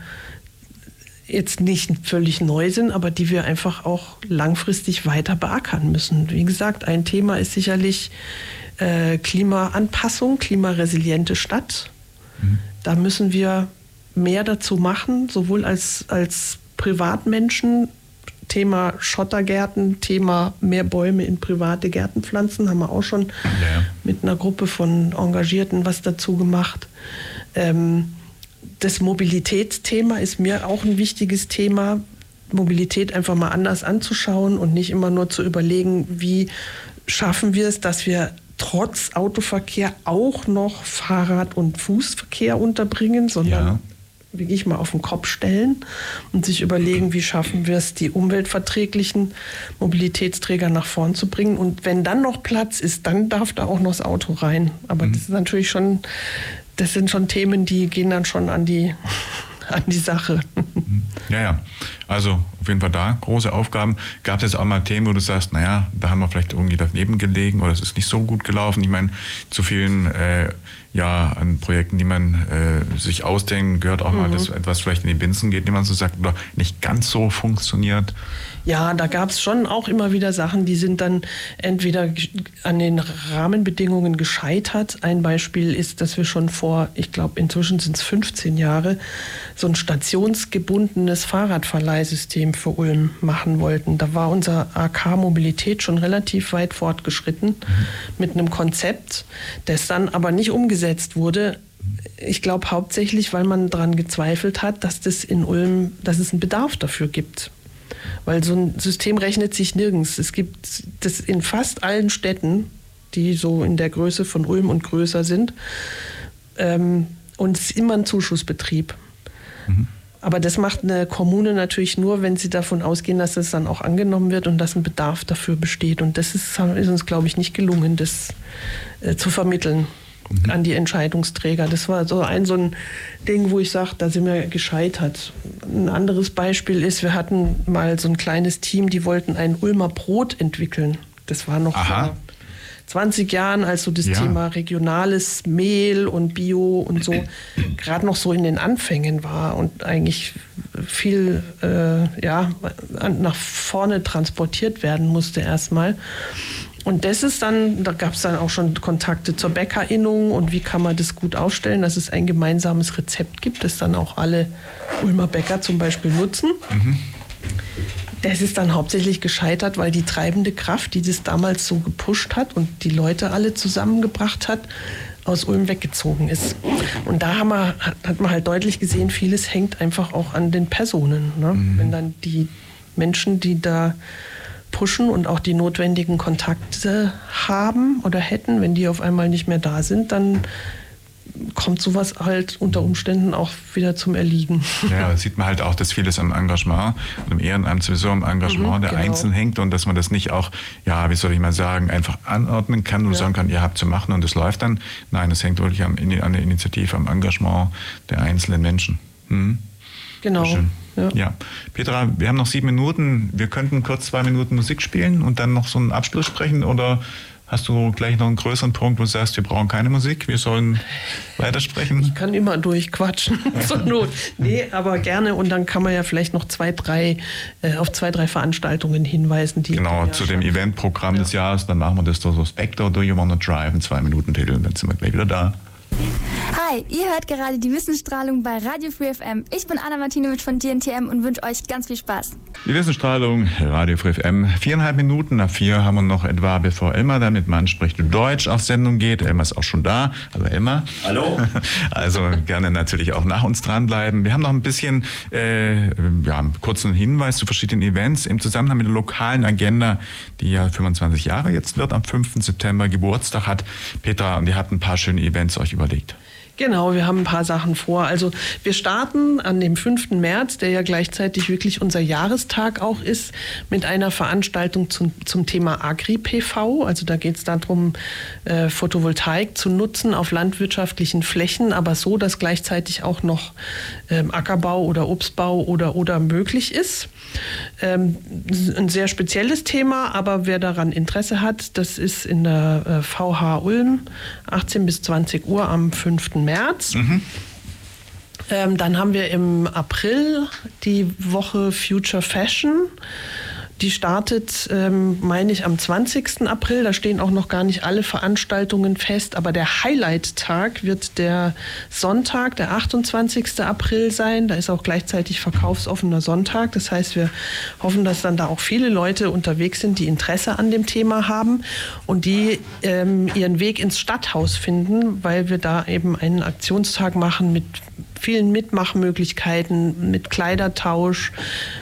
C: jetzt nicht völlig neu sind, aber die wir einfach auch langfristig weiter beackern müssen. Wie gesagt, ein Thema ist sicherlich äh, Klimaanpassung, klimaresiliente Stadt. Da müssen wir mehr dazu machen, sowohl als, als Privatmenschen. Thema Schottergärten, Thema mehr Bäume in private Gärten pflanzen, haben wir auch schon
B: Ja.
C: mit einer Gruppe von Engagierten was dazu gemacht. Ähm, das Mobilitätsthema ist mir auch ein wichtiges Thema. Mobilität einfach mal anders anzuschauen und nicht immer nur zu überlegen, wie schaffen wir es, dass wir trotz Autoverkehr auch noch Fahrrad- und Fußverkehr unterbringen, sondern
B: Ja.
C: wirklich mal auf den Kopf stellen und sich überlegen, wie schaffen wir es, die umweltverträglichen Mobilitätsträger nach vorn zu bringen. Und wenn dann noch Platz ist, dann darf da auch noch das Auto rein. Aber das ist natürlich schon, das sind schon Themen, die gehen dann schon an die, an die Sache.
B: Ja, ja. Also auf jeden Fall da große Aufgaben. Gab es jetzt auch mal Themen, wo du sagst, naja, da haben wir vielleicht irgendwie daneben gelegen oder es ist nicht so gut gelaufen. Ich meine, zu vielen äh, ja, an Projekten, die man äh, sich ausdenkt, gehört auch mal, dass etwas vielleicht in die Binsen geht, wie man so sagt, oder nicht ganz so funktioniert.
C: Ja, da gab es schon auch immer wieder Sachen, die sind dann entweder an den Rahmenbedingungen gescheitert. Ein Beispiel ist, dass wir schon vor, ich glaube, inzwischen sind es 15 Jahre, so ein stationsgebundenes Fahrradverleihsystem für Ulm machen wollten. Da war unser AK Mobilität schon relativ weit fortgeschritten mit einem Konzept, das dann aber nicht umgesetzt wurde. Ich glaube hauptsächlich, weil man daran gezweifelt hat, dass das in Ulm, dass es einen Bedarf dafür gibt. Weil so ein System rechnet sich nirgends. Es gibt das in fast allen Städten, die so in der Größe von Ulm und größer sind. Ähm, und es ist immer ein Zuschussbetrieb. Aber das macht eine Kommune natürlich nur, wenn sie davon ausgehen, dass es dann auch angenommen wird und dass ein Bedarf dafür besteht. Und das ist, ist uns, glaube ich, nicht gelungen, das äh, zu vermitteln an die Entscheidungsträger. Das war so ein so ein Ding, wo ich sage, da sind wir gescheitert. Ein anderes Beispiel ist, wir hatten mal so ein kleines Team, die wollten ein Ulmer Brot entwickeln. Das war noch
B: Aha.
C: vor 20 Jahren, als so das
B: Ja.
C: Thema regionales Mehl und Bio und so gerade noch so in den Anfängen war und eigentlich viel äh, ja, nach vorne transportiert werden musste erstmal. Und das ist dann, da gab es dann auch schon Kontakte zur Bäckerinnung und wie kann man das gut aufstellen, dass es ein gemeinsames Rezept gibt, das dann auch alle Ulmer Bäcker zum Beispiel nutzen. Das ist dann hauptsächlich gescheitert, weil die treibende Kraft, die das damals so gepusht hat und die Leute alle zusammengebracht hat, aus Ulm weggezogen ist. Und da haben wir, hat, man halt deutlich gesehen, vieles hängt einfach auch an den Personen. Ne? Wenn dann die Menschen, die da pushen und auch die notwendigen Kontakte haben oder hätten, wenn die auf einmal nicht mehr da sind, dann kommt sowas halt unter Umständen auch wieder zum Erliegen.
B: Ja, da sieht man halt auch, dass vieles am Engagement und im Ehrenamt sowieso am Engagement
C: Mhm,
B: der
C: genau.
B: Einzelnen hängt und dass man das nicht auch, ja, wie soll ich mal sagen, einfach anordnen kann und
C: Ja.
B: sagen kann, ihr habt zu machen und es läuft dann. Nein, das hängt wirklich am, an der Initiative, am Engagement der einzelnen Menschen. Mhm.
C: Genau. Ja.
B: Ja. Petra, wir haben noch sieben Minuten. Wir könnten kurz zwei Minuten Musik spielen und dann noch so einen Abschluss sprechen oder hast du gleich noch einen größeren Punkt, wo du sagst, wir brauchen keine Musik, wir sollen weitersprechen?
C: Ich kann immer durchquatschen zur Not. Nee, aber gerne. Und dann kann man ja vielleicht noch zwei, drei, äh, auf zwei, drei Veranstaltungen hinweisen, die.
B: Genau,
C: ja
B: zu dem Eventprogramm des Jahres, dann machen wir das doch so Spectre, Do You Wanna Drive, ein zwei Minuten Titel und dann sind wir gleich wieder da.
J: Hi, ihr hört gerade die Wissensstrahlung bei Radio Free FM. Ich bin Anna Martinovic von DNTM und wünsche euch ganz viel Spaß.
B: Die Wissensstrahlung, Radio Free FM. Viereinhalb Minuten nach vier haben wir noch etwa, bevor Elmar dann mit Mann spricht Deutsch auf Sendung geht. Elmar ist auch schon da. Hallo Elmar.
G: Hallo.
B: Also gerne natürlich auch nach uns dranbleiben. Wir haben noch ein bisschen, äh, ja, einen kurzen Hinweis zu verschiedenen Events im Zusammenhang mit der lokalen Agenda, die ja 25 Jahre jetzt wird, am 5. September Geburtstag hat. Petra, und ihr habt ein paar schöne Events euch überlegt.
C: Genau, wir haben ein paar Sachen vor. Also wir starten an dem 5. März, der ja gleichzeitig wirklich unser Jahrestag auch ist, mit einer Veranstaltung zum, zum Thema Agri-PV. Also da geht es darum, äh, Photovoltaik zu nutzen auf landwirtschaftlichen Flächen, aber so, dass gleichzeitig auch noch ähm, Ackerbau oder Obstbau oder, oder möglich ist. Ähm, ein sehr spezielles Thema, aber wer daran Interesse hat, das ist in der äh, VH Ulm, 18 bis 20 Uhr am 5. März. Ähm, dann haben wir im April die Woche Future Fashion. Die startet, ähm, meine ich, am 20. April. Da stehen auch noch gar nicht alle Veranstaltungen fest, aber der Highlight-Tag wird der Sonntag, der 28. April sein. Da ist auch gleichzeitig verkaufsoffener Sonntag. Das heißt, wir hoffen, dass dann da auch viele Leute unterwegs sind, die Interesse an dem Thema haben und die ähm, ihren Weg ins Stadthaus finden, weil wir da eben einen Aktionstag machen mit vielen Mitmachmöglichkeiten, mit Kleidertausch,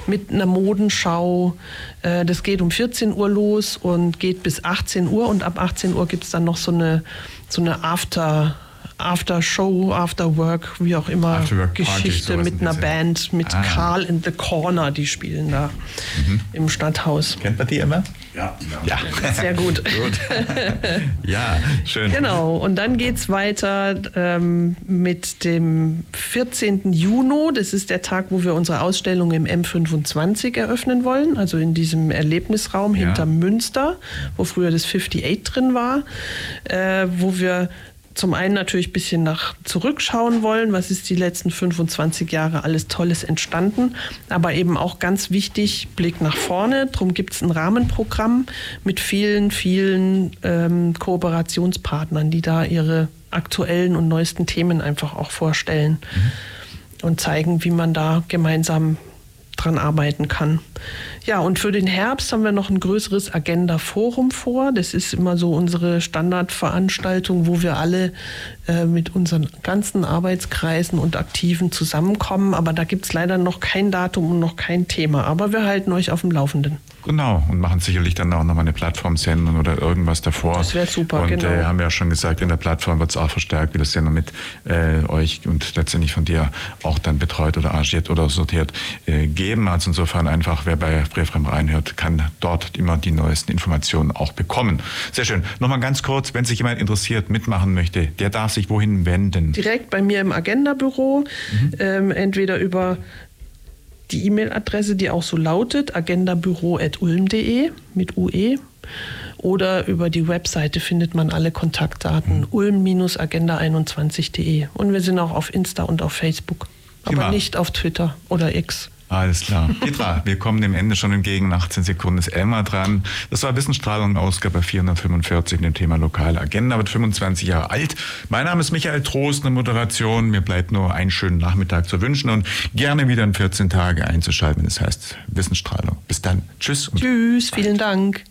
C: mit einer Modenschau. Äh, Das geht um 14 Uhr los und geht bis 18 Uhr und ab 18 Uhr gibt es dann noch so eine, so eine After. After Show, After Work, wie auch immer,
B: Afterwork-Party,
C: Geschichte mit
B: in
C: einer Band, mit
B: Ah.
C: Karl in the Corner, die spielen da im Stadthaus.
B: Kennt man die immer?
G: Ja.
B: Ja.
C: Sehr gut.
B: Ja, schön.
C: Genau, und dann geht's weiter ähm, mit dem 14. Juni. Das ist der Tag, wo wir unsere Ausstellung im M25 eröffnen wollen, also in diesem Erlebnisraum
B: Ja.
C: hinter Münster, wo früher das 58 drin war, äh, wo wir zum einen natürlich ein bisschen nach zurückschauen wollen, was ist die letzten 25 Jahre alles Tolles entstanden, aber eben auch ganz wichtig, Blick nach vorne. Darum gibt es ein Rahmenprogramm mit vielen, vielen ähm, Kooperationspartnern, die da ihre aktuellen und neuesten Themen einfach auch vorstellen und zeigen, wie man da gemeinsam dran arbeiten kann. Ja, und für den Herbst haben wir noch ein größeres Agenda-Forum vor. Das ist immer so unsere Standardveranstaltung, wo wir alle äh, mit unseren ganzen Arbeitskreisen und Aktiven zusammenkommen. Aber da gibt es leider noch kein Datum und noch kein Thema. Aber wir halten euch auf dem Laufenden.
B: Genau, und machen sicherlich dann auch nochmal eine Plattformsendung oder irgendwas davor.
C: Das wär super,
B: Und
C: genau.
B: äh, haben ja schon gesagt, in der Plattform wird es auch verstärkt, wie das Sender mit äh, euch und letztendlich von dir auch dann betreut oder arrangiert oder sortiert äh, geben. Also insofern einfach, wer bei Freefrem reinhört, kann dort immer die neuesten Informationen auch bekommen. Sehr schön. Nochmal ganz kurz, wenn sich jemand interessiert, mitmachen möchte, der darf sich wohin wenden?
C: direkt bei mir im Agenda-Büro, ähm, entweder über die E-Mail-Adresse, die auch so lautet, agendabüro.ulm.de mit UE. Oder über die Webseite findet man alle Kontaktdaten ulm-agenda21.de. Und wir sind auch auf Insta und auf Facebook, aber
B: Prima.
C: nicht auf Twitter oder X.
B: Alles klar. Petra, wir kommen dem Ende schon entgegen. In 18 Sekunden ist Elmar dran. Das war Wissensstrahlung, Ausgabe 445 mit dem Thema Lokale Agenda, wird 25 Jahre alt. Mein Name ist Michael Trost, eine Moderation. Mir bleibt nur einen schönen Nachmittag zu wünschen und gerne wieder in 14 Tage einzuschalten, wenn es heißt Wissensstrahlung. Bis dann. Tschüss. Und
C: Tschüss, vielen Dank.